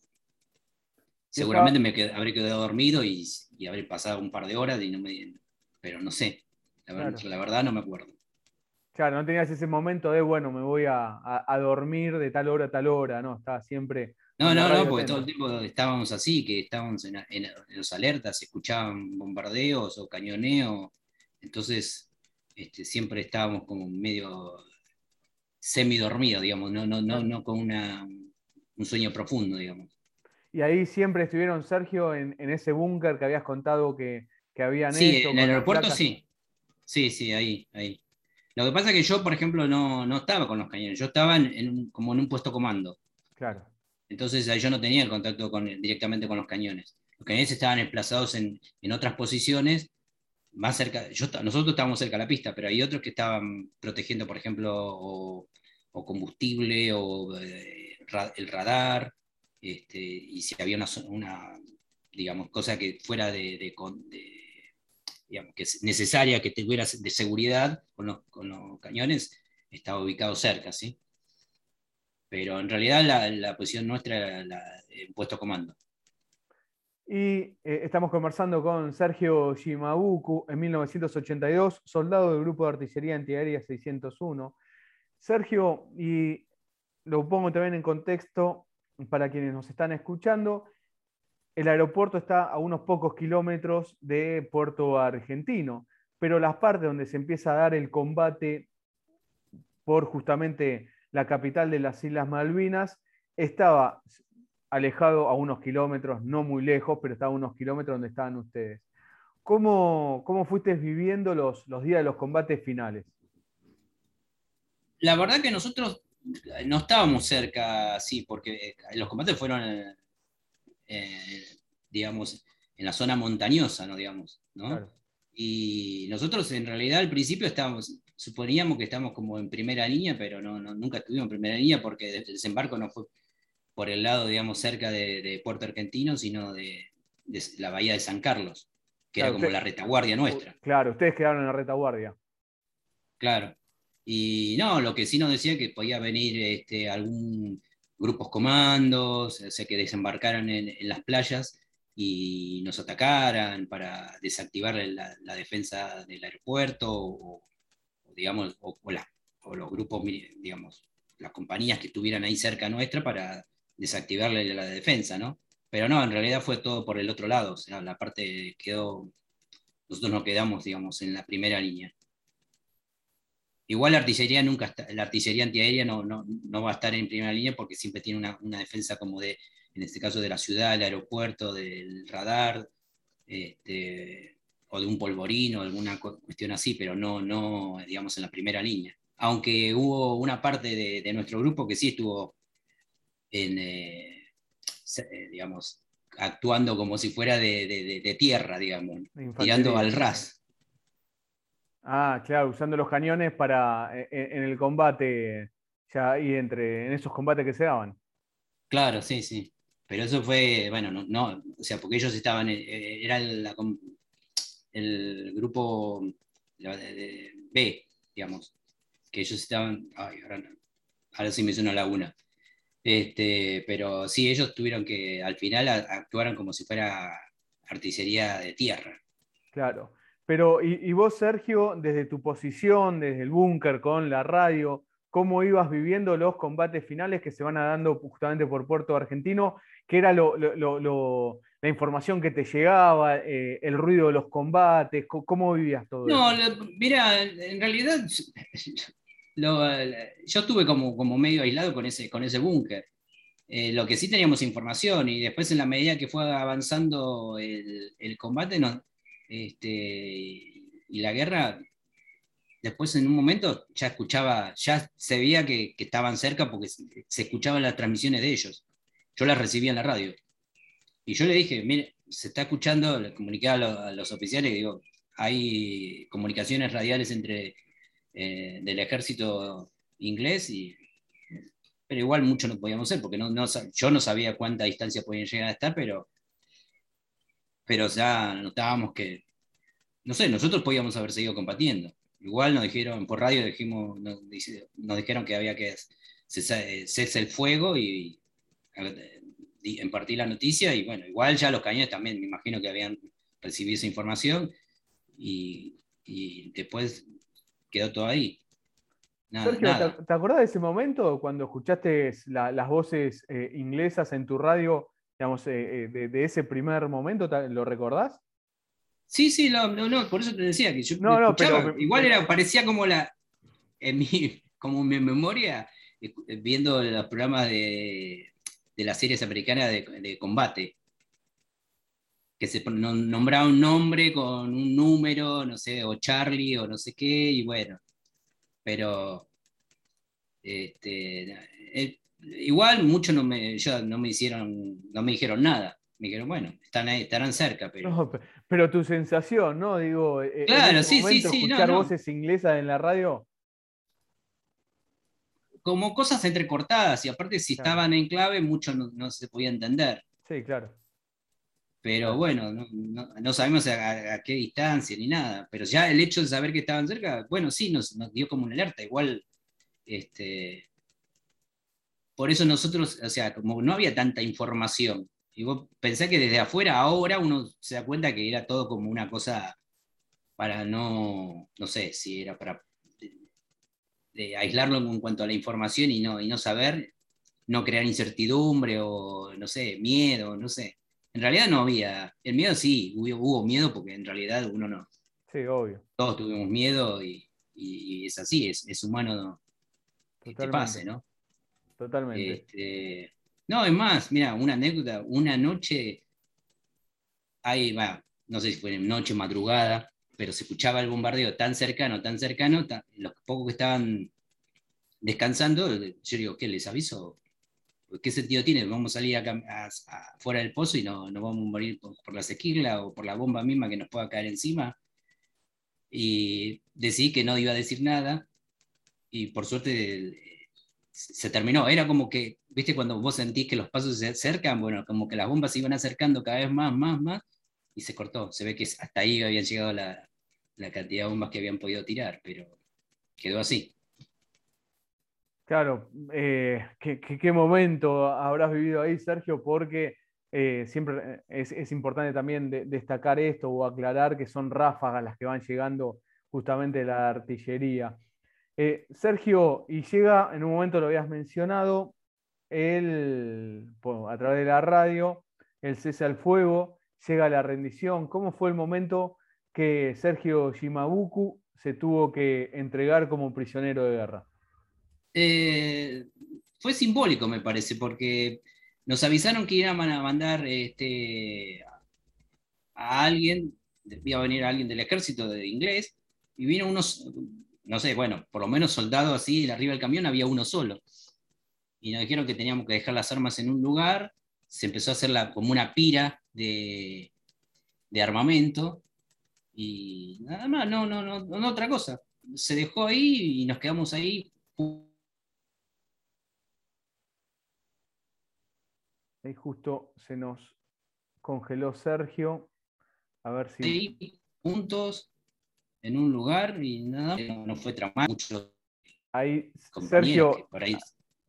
Seguramente me habré quedado dormido y, habré pasado un par de horas, y no me, pero no sé. La, verdad no me acuerdo. Claro, no tenías ese momento de, bueno, me voy a, dormir de tal hora a tal hora, ¿no? Estaba siempre... No, no, no, porque todo el tiempo estábamos así, que estábamos en, los alertas, escuchaban bombardeos o cañoneo, entonces este, siempre estábamos como medio semi dormido, digamos, no, no, no, no con una, un sueño profundo, digamos. Y ahí siempre estuvieron, Sergio, en, ese búnker que habías contado que, que habían sí, en el aeropuerto sí. Sí, sí, ahí, ahí. Lo que pasa es que yo, por ejemplo, no, estaba con los cañones, yo estaba en, como en un puesto comando. Claro. Entonces yo no tenía el contacto con, directamente con los cañones. Los cañones estaban emplazados en, otras posiciones, más cerca, yo, nosotros estábamos cerca de la pista, pero hay otros que estaban protegiendo, por ejemplo, o, combustible o eh, el radar, este, y si había una, digamos, cosa que fuera de, que es necesaria que tuviera de seguridad con los, cañones, estaba ubicado cerca, ¿sí? Pero en realidad la, posición nuestra la, el puesto comando. Y eh, estamos conversando con Sergio Shimabuku, en 1982, soldado del Grupo de Artillería Antiaérea 601. Sergio, y lo pongo también en contexto, para quienes nos están escuchando, el aeropuerto está a unos pocos kilómetros de Puerto Argentino, pero las partes donde se empieza a dar el combate por justamente la capital de las Islas Malvinas estaba alejado a unos kilómetros, no muy lejos, pero estaba a unos kilómetros donde estaban ustedes. ¿Cómo, cómo fuiste viviendo los, los días de los combates finales? La verdad que nosotros no estábamos cerca, sí, porque eh, los combates fueron, eh, digamos, en la zona montañosa, ¿no? Digamos, Y nosotros en realidad al principio estábamos, suponíamos que estábamos como en primera línea, pero no, nunca estuvimos en primera línea porque el desembarco no fue por el lado, digamos, cerca de, Puerto Argentino, sino de, la bahía de San Carlos, que era como la retaguardia nuestra. Claro, ustedes quedaron en la retaguardia. Claro. Y no, lo que sí nos decía que podía venir este, algún grupos comandos, o sea, que desembarcaran en, las playas y nos atacaran para desactivar la, defensa del aeropuerto, o, digamos, o, los grupos, digamos, las compañías que estuvieran ahí cerca nuestra para desactivarle la defensa, ¿no? Pero no, en realidad fue todo por el otro lado, o sea, la parte quedó, nosotros nos quedamos, digamos, en la primera línea. Igual la artillería nunca está, la artillería antiaérea no, no, no, va a estar en primera línea porque siempre tiene una, una, defensa como de, en este caso de la ciudad, del aeropuerto, del radar, este, o de un polvorino, alguna cuestión así, pero no, no, digamos, en la primera línea. Aunque hubo una parte de, de nuestro grupo que sí estuvo en, eh, eh, digamos, actuando como si fuera de, de tierra, digamos, tirando al ras. Ah, claro, usando los cañones para e, e, en, el combate, ya ahí entre, en esos combates que se daban. Claro, sí, sí. Pero eso fue, bueno, no, no o sea, porque ellos estaban, eh, eh, era el, el grupo B, digamos, que ellos estaban, ay, ahora, sí me suena laguna. Este, pero sí, ellos tuvieron que, al final, actuaron como si fuera artillería de tierra. Claro. Pero, y, vos, Sergio, desde tu posición, desde el búnker con la radio, ¿cómo ibas viviendo los combates finales que se van dando justamente por Puerto Argentino? ¿Qué era la información que te llegaba, eh, el ruido de los combates? ¿Cómo, vivías todo no, mira, en realidad yo estuve como, como medio aislado con ese, con ese búnker. Eh, lo que sí teníamos información y después en la medida que fue avanzando el, el combate, no, este, y la guerra, después en un momento ya escuchaba, ya se veía que, estaban cerca porque se, escuchaban las transmisiones de ellos. Yo las recibía en la radio. Y yo le dije, mire, se está escuchando, le comuniqué a, los oficiales, digo, hay comunicaciones radiales entre eh, del ejército inglés y pero igual mucho no podíamos hacer, porque no, yo no sabía cuánta distancia podían llegar a estar, pero pero ya notábamos que, no sé, nosotros podíamos haber seguido combatiendo. Igual nos dijeron, por radio dijimos, nos, dijeron que había que cesar el fuego y impartí la noticia y bueno, igual ya los cañones también me imagino que habían recibido esa información y, después quedó todo ahí. Sergio, ¿te, acordás de ese momento cuando escuchaste las voces eh, inglesas en tu radio, digamos, eh, eh, de, ese primer momento? ¿Lo recordás? Sí, sí, no, no, por eso te decía que yo no, no, pero, igual era, parecía como la, en mi, como mi memoria, viendo los programas de, de las series americanas de, combate, que se nombraba un nombre con un número, no sé, o Charlie o no sé qué, y bueno, pero este, eh, igual muchos no me, no me hicieron, no me dijeron nada. Me dijeron, bueno, están ahí, estarán cerca, pero. pero tu sensación, ¿no? Digo, eh, claro, sí, sí, sí. Escuchar voces inglesas en la radio como cosas entrecortadas, y aparte si estaban en clave, mucho no, se podía entender. Sí, claro. Pero bueno, no, sabemos a, qué distancia ni nada. Pero ya el hecho de saber que estaban cerca, bueno, sí, nos, dio como una alerta. Igual, este, por eso nosotros, o sea, como no había tanta información, y vos pensé que desde afuera ahora uno se da cuenta que era todo como una cosa para no, no sé, si era para de aislarlo en cuanto a la información y no, y no saber, no crear incertidumbre o, no sé, miedo, no sé. En realidad no había, el miedo sí, hubo, miedo porque en realidad uno no. Sí, obvio. Todos tuvimos miedo y, es así, es, es humano que te pase, ¿no? Totalmente. Este, no, es más, mira, una anécdota, una noche, ahí va, no sé si fue noche, madrugada, pero se escuchaba el bombardeo tan cercano, tan cercano, los pocos que estaban descansando, yo digo, ¿qué les aviso? ¿Qué sentido tiene? Vamos a salir a, fuera del pozo y no, no vamos a morir por, la sequila o por la bomba misma que nos pueda caer encima. Y decidí que no iba a decir nada y por suerte se terminó. Era como que, viste, cuando vos sentís que los pasos se acercan, bueno, como que las bombas se iban acercando cada vez más, más, más, y se cortó. Se ve que hasta ahí habían llegado la, la cantidad de bombas que habían podido tirar, pero quedó así. Claro, eh, ¿qué, momento habrás vivido ahí, Sergio? Porque eh, siempre es, importante también destacar esto o aclarar que son ráfagas las que van llegando justamente la artillería. Eh, Sergio, y llega, en un momento lo habías mencionado, el, a través de la radio, el cese al fuego, llega la rendición. ¿Cómo fue el momento que Sergio Shimabuku se tuvo que entregar como prisionero de guerra? Eh, fue simbólico, me parece, porque nos avisaron que iban a mandar este, a alguien, iba a venir alguien del ejército de inglés, y vino unos, no sé, bueno, por lo menos soldados así, arriba del camión había uno solo. Y nos dijeron que teníamos que dejar las armas en un lugar, se empezó a hacer como una pira de armamento, y nada más, no, no, no, no otra cosa. Se dejó ahí y nos quedamos ahí. Ahí justo se nos congeló Sergio. A ver si. Ahí, juntos, en un lugar y nada, no fue traumático. Ahí, Sergio,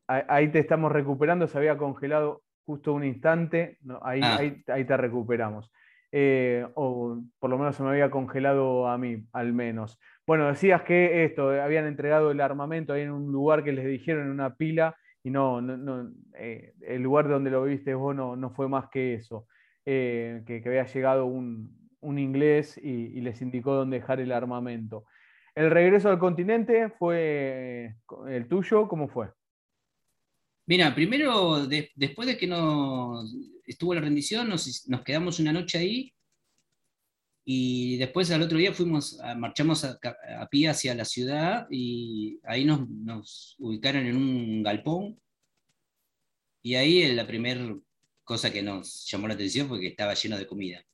ahí... te estamos recuperando. Se había congelado justo un instante. ahí, ah. ahí, ahí te recuperamos. Eh, o por lo menos se me había congelado a mí, al menos. Bueno, decías que esto, habían entregado el armamento ahí en un lugar que les dijeron en una pila y no, no, eh, el lugar donde lo viste vos no, fue más que eso, eh, que, había llegado un, inglés y, les indicó dónde dejar el armamento. ¿El regreso al continente fue el tuyo? ¿Cómo fue? Mira, primero, después de que no estuvo la rendición, nos, quedamos una noche ahí y después al otro día fuimos, marchamos a, pie hacia la ciudad y ahí nos, ubicaron en un galpón y ahí la primera cosa que nos llamó la atención fue que estaba lleno de comida.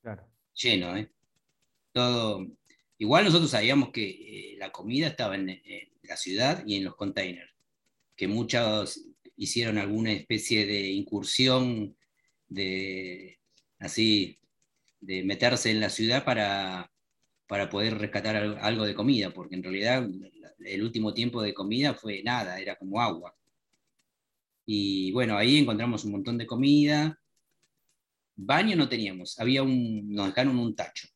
Claro. Lleno, ¿eh? Todo. Igual nosotros sabíamos que eh, la comida estaba en, en, la ciudad y en los containers, que muchos hicieron alguna especie de incursión de así de meterse en la ciudad para, para poder rescatar algo de comida, porque en realidad el último tiempo de comida fue nada, era como agua. Y bueno, ahí encontramos un montón de comida. Baño no teníamos, había un, nos dejaron un tacho.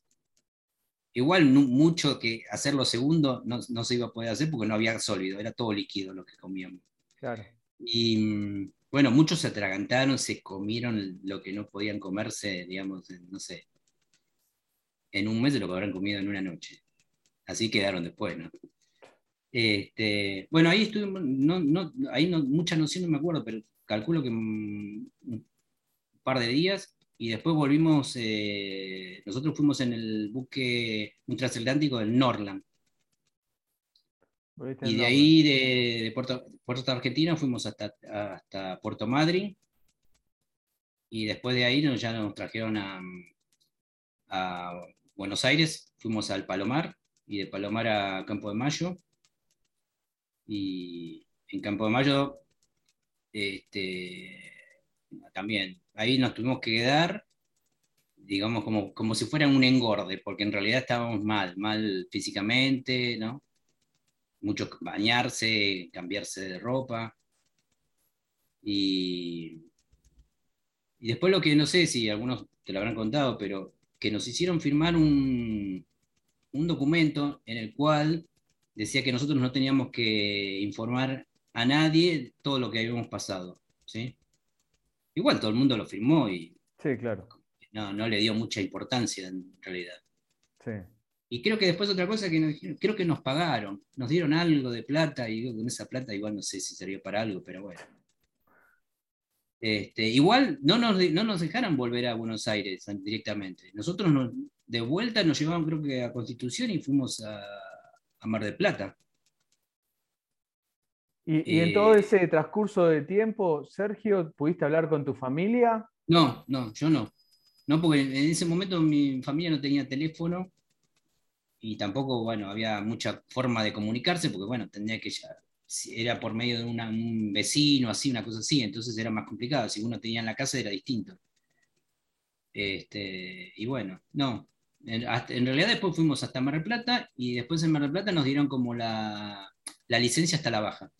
Igual mucho que hacerlo segundo no, no, se iba a poder hacer porque no había sólido, era todo líquido lo que comíamos. Claro. Y mm, bueno, muchos se atragantaron, se comieron lo que no podían comerse, digamos, no sé, en un mes de lo que habrán comido en una noche. Así quedaron después, ¿no? Este, bueno, ahí estuvimos, no, no, ahí no, mucha noción no me acuerdo, pero calculo que un, par de días y después volvimos, eh, nosotros fuimos en el buque, un transatlántico del Norland. Y de ahí, de, Puerto, Puerto Argentina, fuimos hasta, hasta Puerto Madryn. Y después de ahí nos, ya nos trajeron a, a Buenos Aires, fuimos al Palomar y de Palomar a Campo de Mayo. Y en Campo de Mayo, este, también, ahí nos tuvimos que quedar, digamos, como, como si fuera un engorde, porque en realidad estábamos mal, mal físicamente, ¿no? Mucho bañarse, cambiarse de ropa. Y, y después lo que no sé si algunos te lo habrán contado, pero que nos hicieron firmar un, un documento en el cual decía que nosotros no teníamos que informar a nadie todo lo que habíamos pasado. ¿sí? Igual todo el mundo lo firmó y sí, claro. no, no le dio mucha importancia en realidad. Sí. Y creo que después otra cosa que nos dijeron, creo que nos pagaron, nos dieron algo de plata y con esa plata igual no sé si sirvió para algo, pero bueno. Este, igual no nos, no nos dejaron volver a Buenos Aires directamente. Nosotros de vuelta nos llevaron creo que a Constitución y fuimos a, Mar del Plata. ¿Y, en todo eh, ese transcurso de tiempo, Sergio, pudiste hablar con tu familia? No, no, yo no. No, porque en ese momento mi familia no tenía teléfono y tampoco, bueno, había mucha forma de comunicarse, porque, bueno, tendría que ya, era por medio de un vecino, así, una cosa así, entonces era más complicado. Si uno tenía en la casa era distinto. Este, y bueno, no. En, realidad después fuimos hasta Mar del Plata y después en Mar del Plata nos dieron como la, licencia hasta la baja.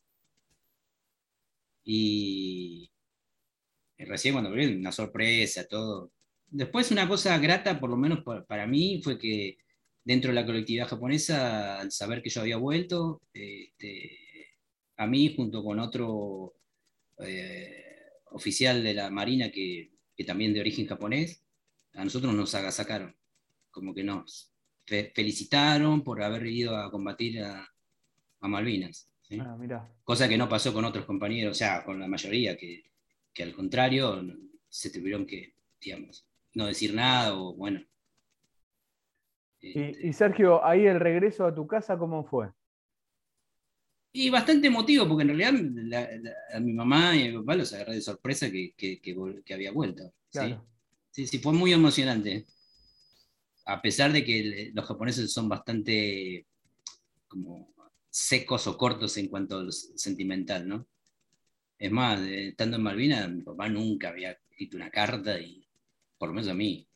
Y, recién cuando volví, una sorpresa, todo. Después una cosa grata, por lo menos para mí, fue que dentro de la colectividad japonesa, al saber que yo había vuelto, este, a mí junto con otro eh, oficial de la Marina que, también de origen japonés, a nosotros nos agasacaron, como que nos felicitaron por haber ido a combatir a, Malvinas. Ah, Cosa que no pasó con otros compañeros, o sea, con la mayoría, que, al contrario se tuvieron que, digamos, no decir nada o bueno. Y, este Sergio, ahí el regreso a tu casa, ¿cómo fue? Y bastante emotivo, porque en realidad a mi mamá y a mi papá los agarré de sorpresa que, que, había vuelto. ¿sí? ¿sí? fue muy emocionante. A pesar de que los japoneses son bastante como secos o cortos en cuanto a lo sentimental, ¿no? Es más, estando en Malvinas, mi papá nunca había escrito una carta, y por lo menos a mí.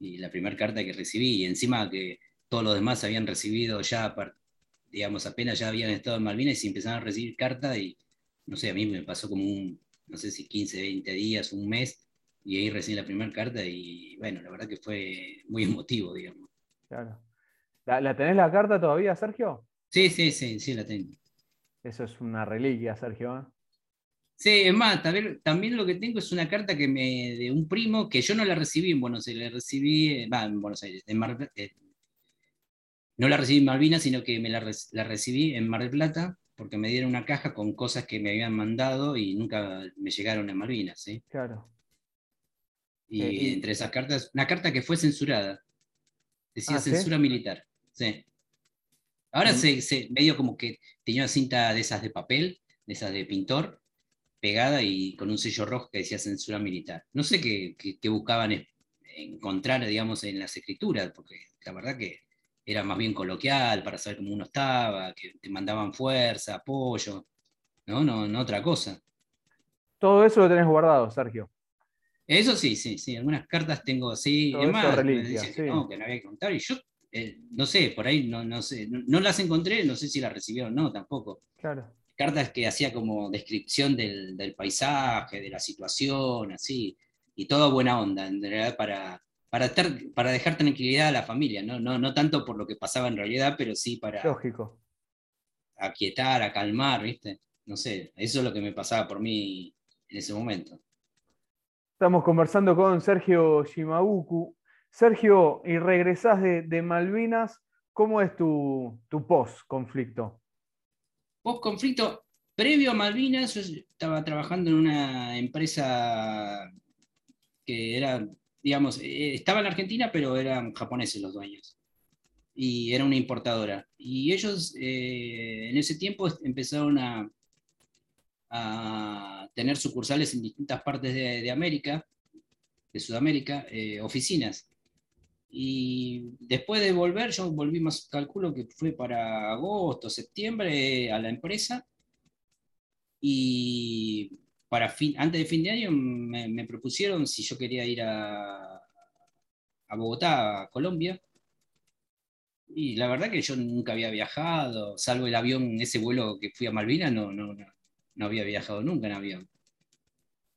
Y la primera carta que recibí, y encima que todos los demás habían recibido ya digamos, apenas ya habían estado en Malvinas y empezaron a recibir cartas y, no sé, a mí me pasó como un, no sé si 15, 20 días, un mes, y ahí recibí la primera carta y, bueno, la verdad que fue muy emotivo, digamos. Claro. ¿La, tenés la carta todavía, Sergio? Sí, sí, sí, sí, la tengo. Eso es una reliquia, Sergio. Sí, es más, también, también, lo que tengo es una carta que me, de un primo que yo no la recibí en Buenos Aires, la recibí, en Buenos Aires, en Mar, eh, no la recibí en Malvinas, sino que me la, recibí en Mar del Plata, porque me dieron una caja con cosas que me habían mandado y nunca me llegaron a Malvinas. ¿sí? Claro. Y, eh, entre esas cartas, una carta que fue censurada. Decía ah, censura militar. Sí. Ahora se, se, medio como que tenía una cinta de esas de papel, de esas de pintor, pegada y con un sello rojo que decía censura militar. No sé qué, qué buscaban encontrar, digamos, en las escrituras, porque la verdad que era más bien coloquial para saber cómo uno estaba, que te mandaban fuerza, apoyo, no, no, no otra cosa. Todo eso lo tenés guardado, Sergio. Eso sí, sí, sí. Algunas cartas tengo así. Es más, que no, que no había que contar. Y yo, eh, no sé, por ahí no, no sé. No, las encontré, no sé si las recibieron o no, tampoco. Claro. Cartas que hacía como descripción del, del, paisaje, de la situación, así, y toda buena onda, en realidad para, para, estar, para dejar tranquilidad a la familia, ¿no? No, no tanto por lo que pasaba en realidad, pero sí para Lógico. aquietar, a calmar, ¿viste? No sé, eso es lo que me pasaba por mí en ese momento. Estamos conversando con Sergio Shimauku. Sergio, y regresás de, de Malvinas, ¿cómo es tu, tu post-conflicto? Post-conflicto, previo a Malvinas, yo estaba trabajando en una empresa que era digamos, eh, estaba en Argentina, pero eran japoneses los dueños. Y era una importadora. Y ellos eh, en ese tiempo empezaron a, tener sucursales en distintas partes de, América, de Sudamérica, eh, oficinas. Y después de volver, yo volví más, calculo que fue para agosto, septiembre a la empresa. Y para fin, antes de fin de año me, propusieron si yo quería ir a, a, Bogotá, a Colombia. Y la verdad que yo nunca había viajado, salvo el avión, ese vuelo que fui a Malvinas, no, no, no, había viajado nunca en avión.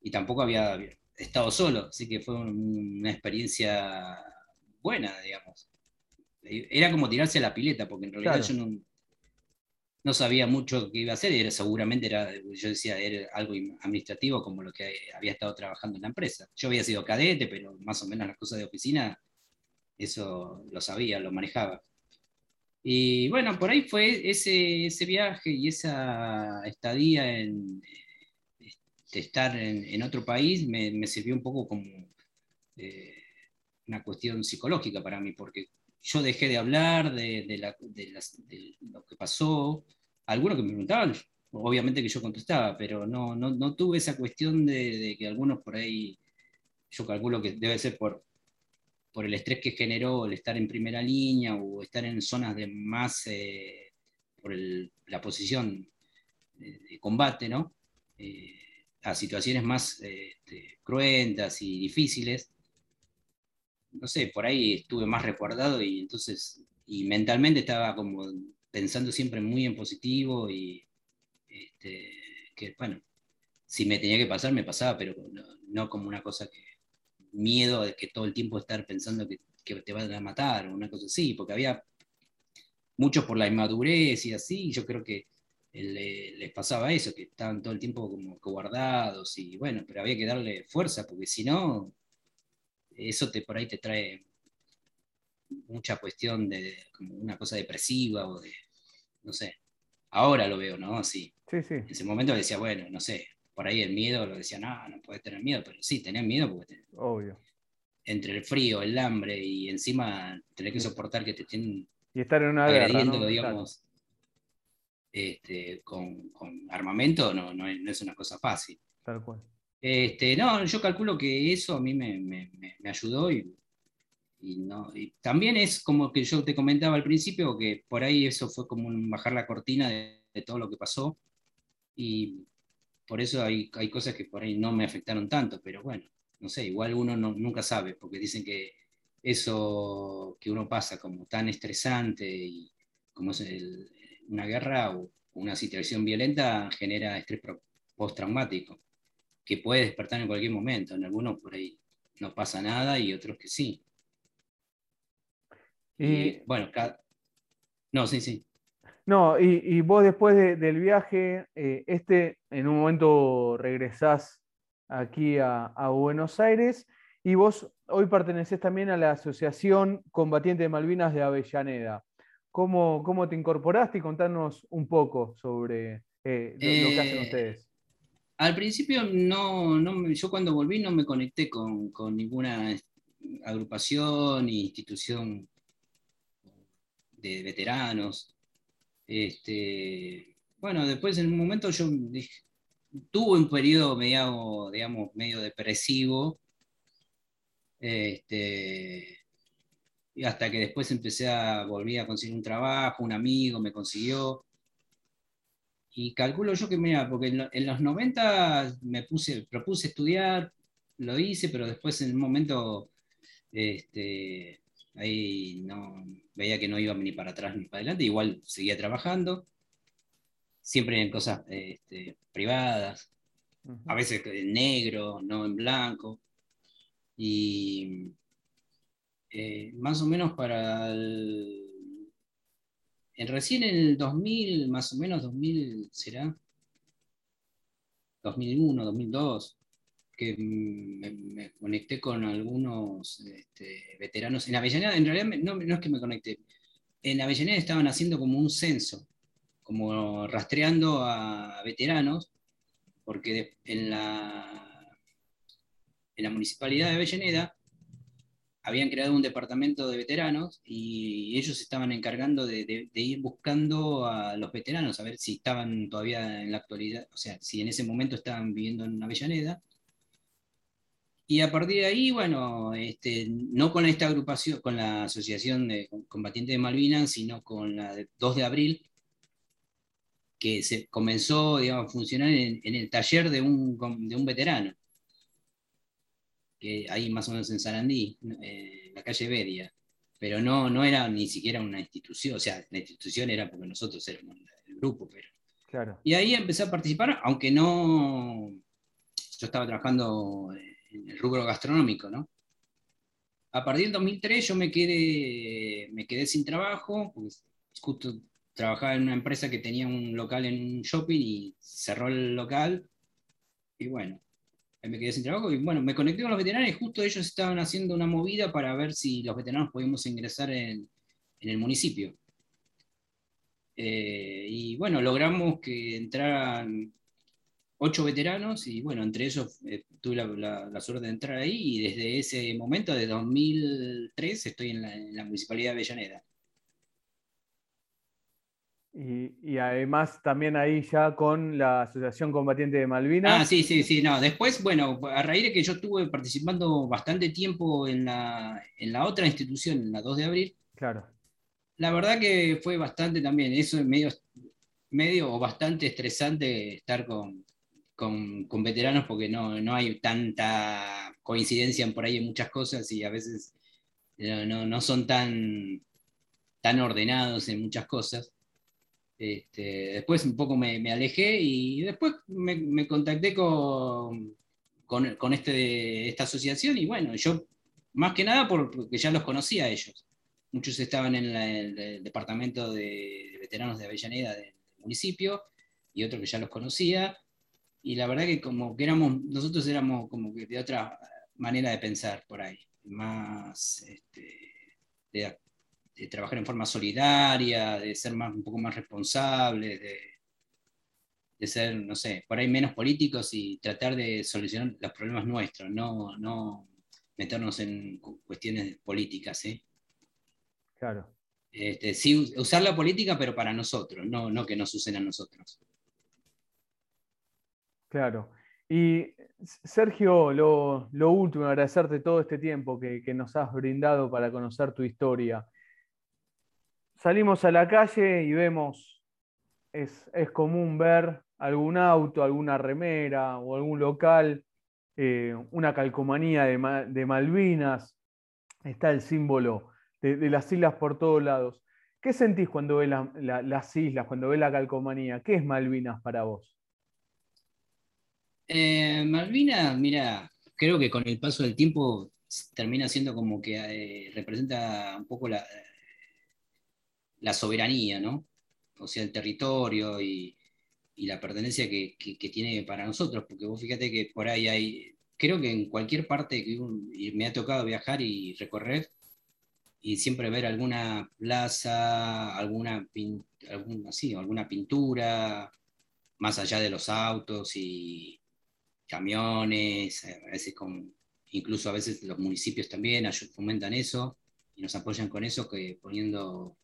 Y tampoco había estado solo, así que fue una experiencia buena, digamos. Era como tirarse a la pileta, porque en realidad yo no, no sabía mucho qué iba a hacer, era, seguramente era, yo decía, era algo administrativo como lo que había estado trabajando en la empresa. Yo había sido cadete, pero más o menos las cosas de oficina, eso lo sabía, lo manejaba. Y bueno, por ahí fue ese, ese viaje y esa estadía en de estar en, otro país me, me, sirvió un poco como eh, una cuestión psicológica para mí, porque yo dejé de hablar de, lo que pasó. Algunos que me preguntaban, obviamente que yo contestaba, pero no, no, tuve esa cuestión de, que algunos por ahí, yo calculo que debe ser por, por el estrés que generó el estar en primera línea o estar en zonas de más, eh, por la posición de, combate, ¿no? Eh, a situaciones más este, cruentas y difíciles no sé, por ahí estuve más recordado y entonces, y mentalmente estaba como pensando siempre muy en positivo y este, que, bueno, si me tenía que pasar, me pasaba, pero no, como una cosa que, miedo de que todo el tiempo estar pensando que, te van a matar o una cosa así, porque había muchos por la inmadurez y así, yo creo que les pasaba eso, que estaban todo el tiempo como guardados y bueno, pero había que darle fuerza, porque si no, eso te, por ahí te trae mucha cuestión de como una cosa depresiva o de, no sé, ahora lo veo, ¿no? Así. Sí, sí. En ese momento decía, bueno, no sé, por ahí el miedo lo decía, no, no puedes tener miedo, pero sí, tener miedo porque Obvio. entre el frío, el hambre y encima tener que soportar que te estén y estar en una agrediendo, digamos, este, con, armamento no, no, es, una cosa fácil. Tal cual. Este, no, yo calculo que eso a mí me, ayudó y, no, también es como que yo te comentaba al principio, que por ahí eso fue como bajar la cortina de, todo lo que pasó y por eso hay, hay, cosas que por ahí no me afectaron tanto, pero bueno, no sé, igual uno nunca sabe, porque dicen que eso que uno pasa como tan estresante y como es una guerra o una situación violenta genera estrés postraumático que puede despertar en cualquier momento. En algunos por ahí no pasa nada y otros que sí. Y, bueno, no, sí, sí. No, y, vos después del viaje, eh, este, en un momento regresás aquí a, Buenos Aires y vos hoy pertenecés también a la Asociación Combatiente de Malvinas de Avellaneda. ¿Cómo, cómo te incorporaste y contanos un poco sobre eh, lo, que hacen eh, ustedes? Al principio no, no, yo cuando volví no me conecté con, ninguna agrupación ni institución de veteranos. Este, bueno, después en un momento yo tuve un periodo medio, digamos, medio depresivo, este, hasta que después empecé a volver a conseguir un trabajo, un amigo me consiguió, y calculo yo que, mira, porque en, los 90 me puse, propuse estudiar, lo hice, pero después en un momento este, ahí no, veía que no iba ni para atrás ni para adelante, igual seguía trabajando. siempre en cosas este, privadas, a veces en negro, no en blanco. Y eh, más o menos para el, recién en el 2000, más o menos 2000 será, 2001, 2002, que me, conecté con algunos este, veteranos. En Avellaneda, en realidad no, no, es que me conecté, en Avellaneda estaban haciendo como un censo, como rastreando a veteranos, porque en la, en la municipalidad de Avellaneda habían creado un departamento de veteranos y ellos estaban encargando de, ir buscando a los veteranos, a ver si estaban todavía en la actualidad, o sea, si en ese momento estaban viviendo en Avellaneda. Y a partir de ahí, bueno, este, no con esta agrupación, con la Asociación de Combatientes de Malvinas, sino con la de 2 de abril, que se comenzó digamos, a funcionar en, el taller de un, de un veterano que ahí más o menos en Sarandí, eh, en la calle Bedia, pero no, no era ni siquiera una institución, o sea, la institución era porque nosotros éramos el grupo, pero... Claro. Y ahí empecé a participar, aunque no, yo estaba trabajando en el rubro gastronómico, ¿no? A partir del 2003 yo me quedé, me quedé sin trabajo, pues justo trabajaba en una empresa que tenía un local en un shopping y cerró el local. Y bueno, me quedé sin trabajo y bueno, me conecté con los veteranos y justo ellos estaban haciendo una movida para ver si los veteranos podíamos ingresar en, el municipio. Eh, y bueno, logramos que entraran ocho veteranos y bueno, entre ellos eh, tuve la, suerte de entrar ahí y desde ese momento, de 2003, estoy en la, en la Municipalidad de Avellaneda. Y, además también ahí ya con la Asociación Combatiente de Malvinas. Ah, sí, sí, sí, no. Después, bueno, a raíz de que yo estuve participando bastante tiempo en la, en la otra institución, en la 2 de abril. Claro. La verdad que fue bastante también, eso es medio, medio o bastante estresante estar con, con, veteranos porque no, no, hay tanta coincidencia por ahí en muchas cosas y a veces no, no, no son tan, tan ordenados en muchas cosas. Este, después un poco me, alejé y después me, contacté con, con, este, esta asociación y bueno, yo más que nada porque ya los conocía a ellos. Muchos estaban en el departamento de veteranos de Avellaneda del municipio y otros que ya los conocía. Y la verdad que como que éramos, nosotros éramos como que de otra manera de pensar por ahí, más este, de, de trabajar en forma solidaria, de ser más, un poco más responsables, de, de, ser, no sé, por ahí menos políticos y tratar de solucionar los problemas nuestros, no, no meternos en cuestiones políticas. ¿eh? Claro. Este, sí, usar la política, pero para nosotros, no, no que nos usen a nosotros. Claro. Y Sergio, lo, lo último, agradecerte todo este tiempo que, que, nos has brindado para conocer tu historia salimos a la calle y vemos, es, común ver algún auto, alguna remera o algún local, eh, una calcomanía de, Malvinas, está el símbolo de, las islas por todos lados. ¿Qué sentís cuando ves las islas, cuando ves la calcomanía? ¿Qué es Malvinas para vos? Eh, Malvinas, mira, creo que con el paso del tiempo termina siendo como que eh, representa un poco la, la soberanía, ¿no? O sea, el territorio y, la pertenencia que, tiene para nosotros, porque vos fíjate que por ahí hay, creo que en cualquier parte que me ha tocado viajar y recorrer, y siempre ver alguna plaza, alguna, alguna, alguna pintura, más allá de los autos y camiones, a veces con, incluso a veces los municipios también fomentan eso y nos apoyan con eso, que poniendo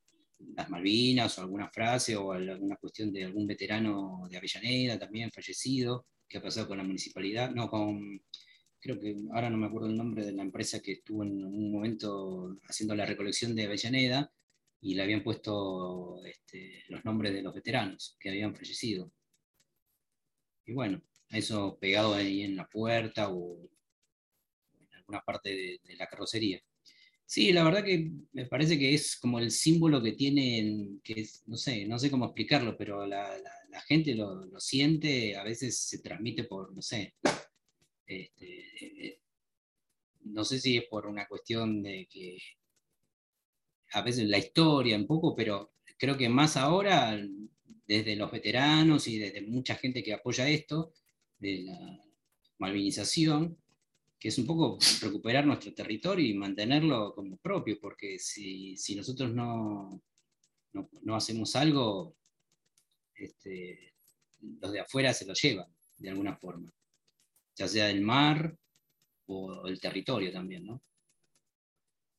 las Malvinas o alguna frase o alguna cuestión de algún veterano de Avellaneda también fallecido, que ha pasado con la municipalidad, no, con, creo que ahora no me acuerdo el nombre de la empresa que estuvo en un momento haciendo la recolección de Avellaneda y le habían puesto este, los nombres de los veteranos que habían fallecido. Y bueno, eso pegado ahí en la puerta o en alguna parte de la carrocería. Sí, la verdad que me parece que es como el símbolo que tienen, que es, no sé, no sé cómo explicarlo, pero la, gente lo, siente, a veces se transmite por, no sé, este, no sé si es por una cuestión de que a veces la historia un poco, pero creo que más ahora, desde los veteranos y desde mucha gente que apoya esto, de la malvinización, que es un poco recuperar nuestro territorio y mantenerlo como propio, porque si, nosotros no, no, hacemos algo, este, los de afuera se lo llevan, de alguna forma, ya sea el mar o el territorio también, ¿no?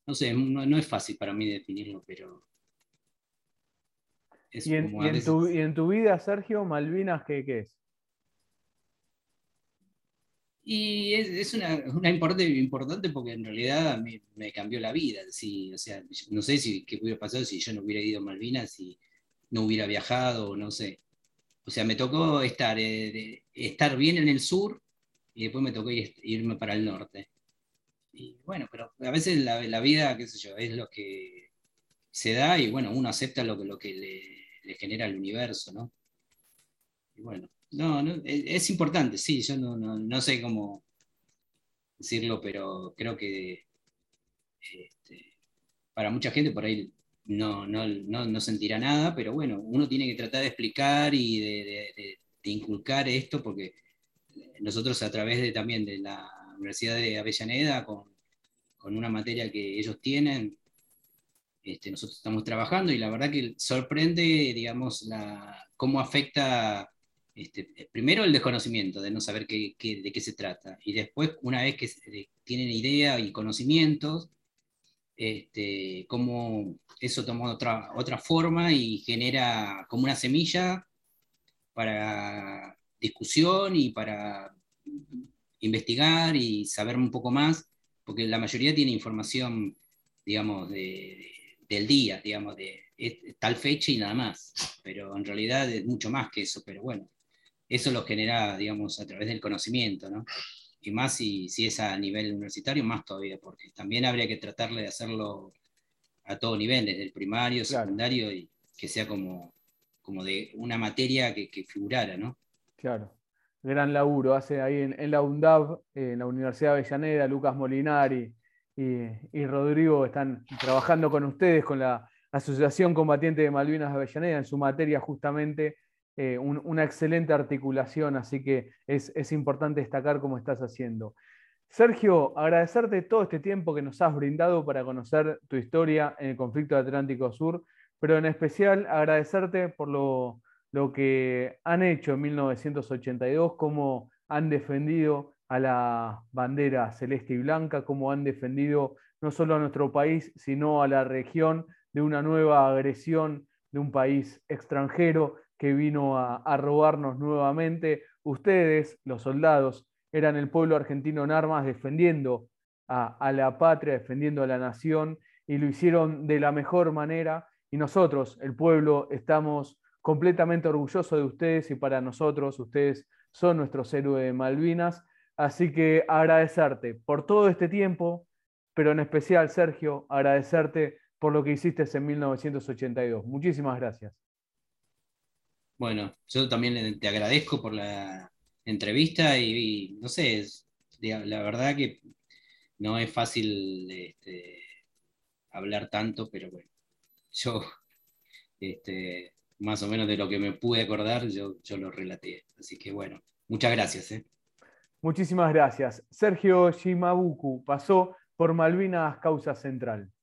No sé, no, es fácil para mí definirlo, pero... ¿Y, en, tu, ¿Y, en, tu, vida, Sergio, Malvinas, qué, qué es? Y es, una, una, importante, importante porque en realidad me, me cambió la vida. Sí, o sea, no sé si, qué hubiera pasado si yo no hubiera ido a Malvinas, si no hubiera viajado, no sé. O sea, me tocó estar, eh, estar bien en el sur y después me tocó irme para el norte. Y bueno, pero a veces la, la, vida, qué sé yo, es lo que se da y bueno, uno acepta lo, lo que le, le genera el universo, ¿no? Y bueno, no, no es, importante, sí, yo no, sé cómo decirlo, pero creo que este, para mucha gente por ahí no, no, sentirá nada, pero bueno, uno tiene que tratar de explicar y de, inculcar esto, porque nosotros a través de, también de la Universidad de Avellaneda, con, una materia que ellos tienen, este, nosotros estamos trabajando y la verdad que sorprende, digamos, la, cómo afecta este, eh, primero el desconocimiento de no saber qué, de qué se trata, y después, una vez que tienen idea y conocimientos, este, cómo eso toma otra, otra forma y genera como una semilla para discusión y para investigar y saber un poco más, porque la mayoría tiene información, digamos, del día, digamos, de tal fecha y nada más, pero en realidad es mucho más que eso, pero bueno, eso lo genera, digamos, a través del conocimiento, ¿no? Y más si, si es a nivel universitario, más todavía, porque también habría que tratarle de hacerlo a todo nivel, desde el primario, secundario, y que sea como, como de una materia que, que figurara, ¿no? Claro. Gran laburo hace ahí en, la UNDAV, en la Universidad de Avellaneda, Lucas Molinari y, y Rodrigo están trabajando con ustedes, con la Asociación Combatiente de Malvinas de Avellaneda, en su materia justamente eh, una excelente articulación, así que es, importante destacar cómo estás haciendo. Sergio, agradecerte todo este tiempo que nos has brindado para conocer tu historia en el conflicto Atlántico Sur, pero en especial agradecerte por lo, lo que han hecho en 1982, cómo han defendido a la bandera celeste y blanca, cómo han defendido no solo a nuestro país, sino a la región de una nueva agresión de un país extranjero que vino a, robarnos nuevamente. Ustedes, los soldados, eran el pueblo argentino en armas defendiendo a, la patria, defendiendo a la nación, y lo hicieron de la mejor manera. Y nosotros, el pueblo, estamos completamente orgullosos de ustedes y para nosotros ustedes son nuestros héroes de Malvinas. Así que agradecerte por todo este tiempo, pero en especial, Sergio, agradecerte por lo que hiciste en 1982. Muchísimas gracias. Bueno, yo también te agradezco por la entrevista y, no sé, la verdad que no es fácil este, hablar tanto, pero bueno, yo este, más o menos de lo que me pude acordar, yo, yo lo relaté. Así que bueno, muchas gracias. ¿eh? Muchísimas gracias. Sergio Shimabuku pasó por Malvinas Causa Central.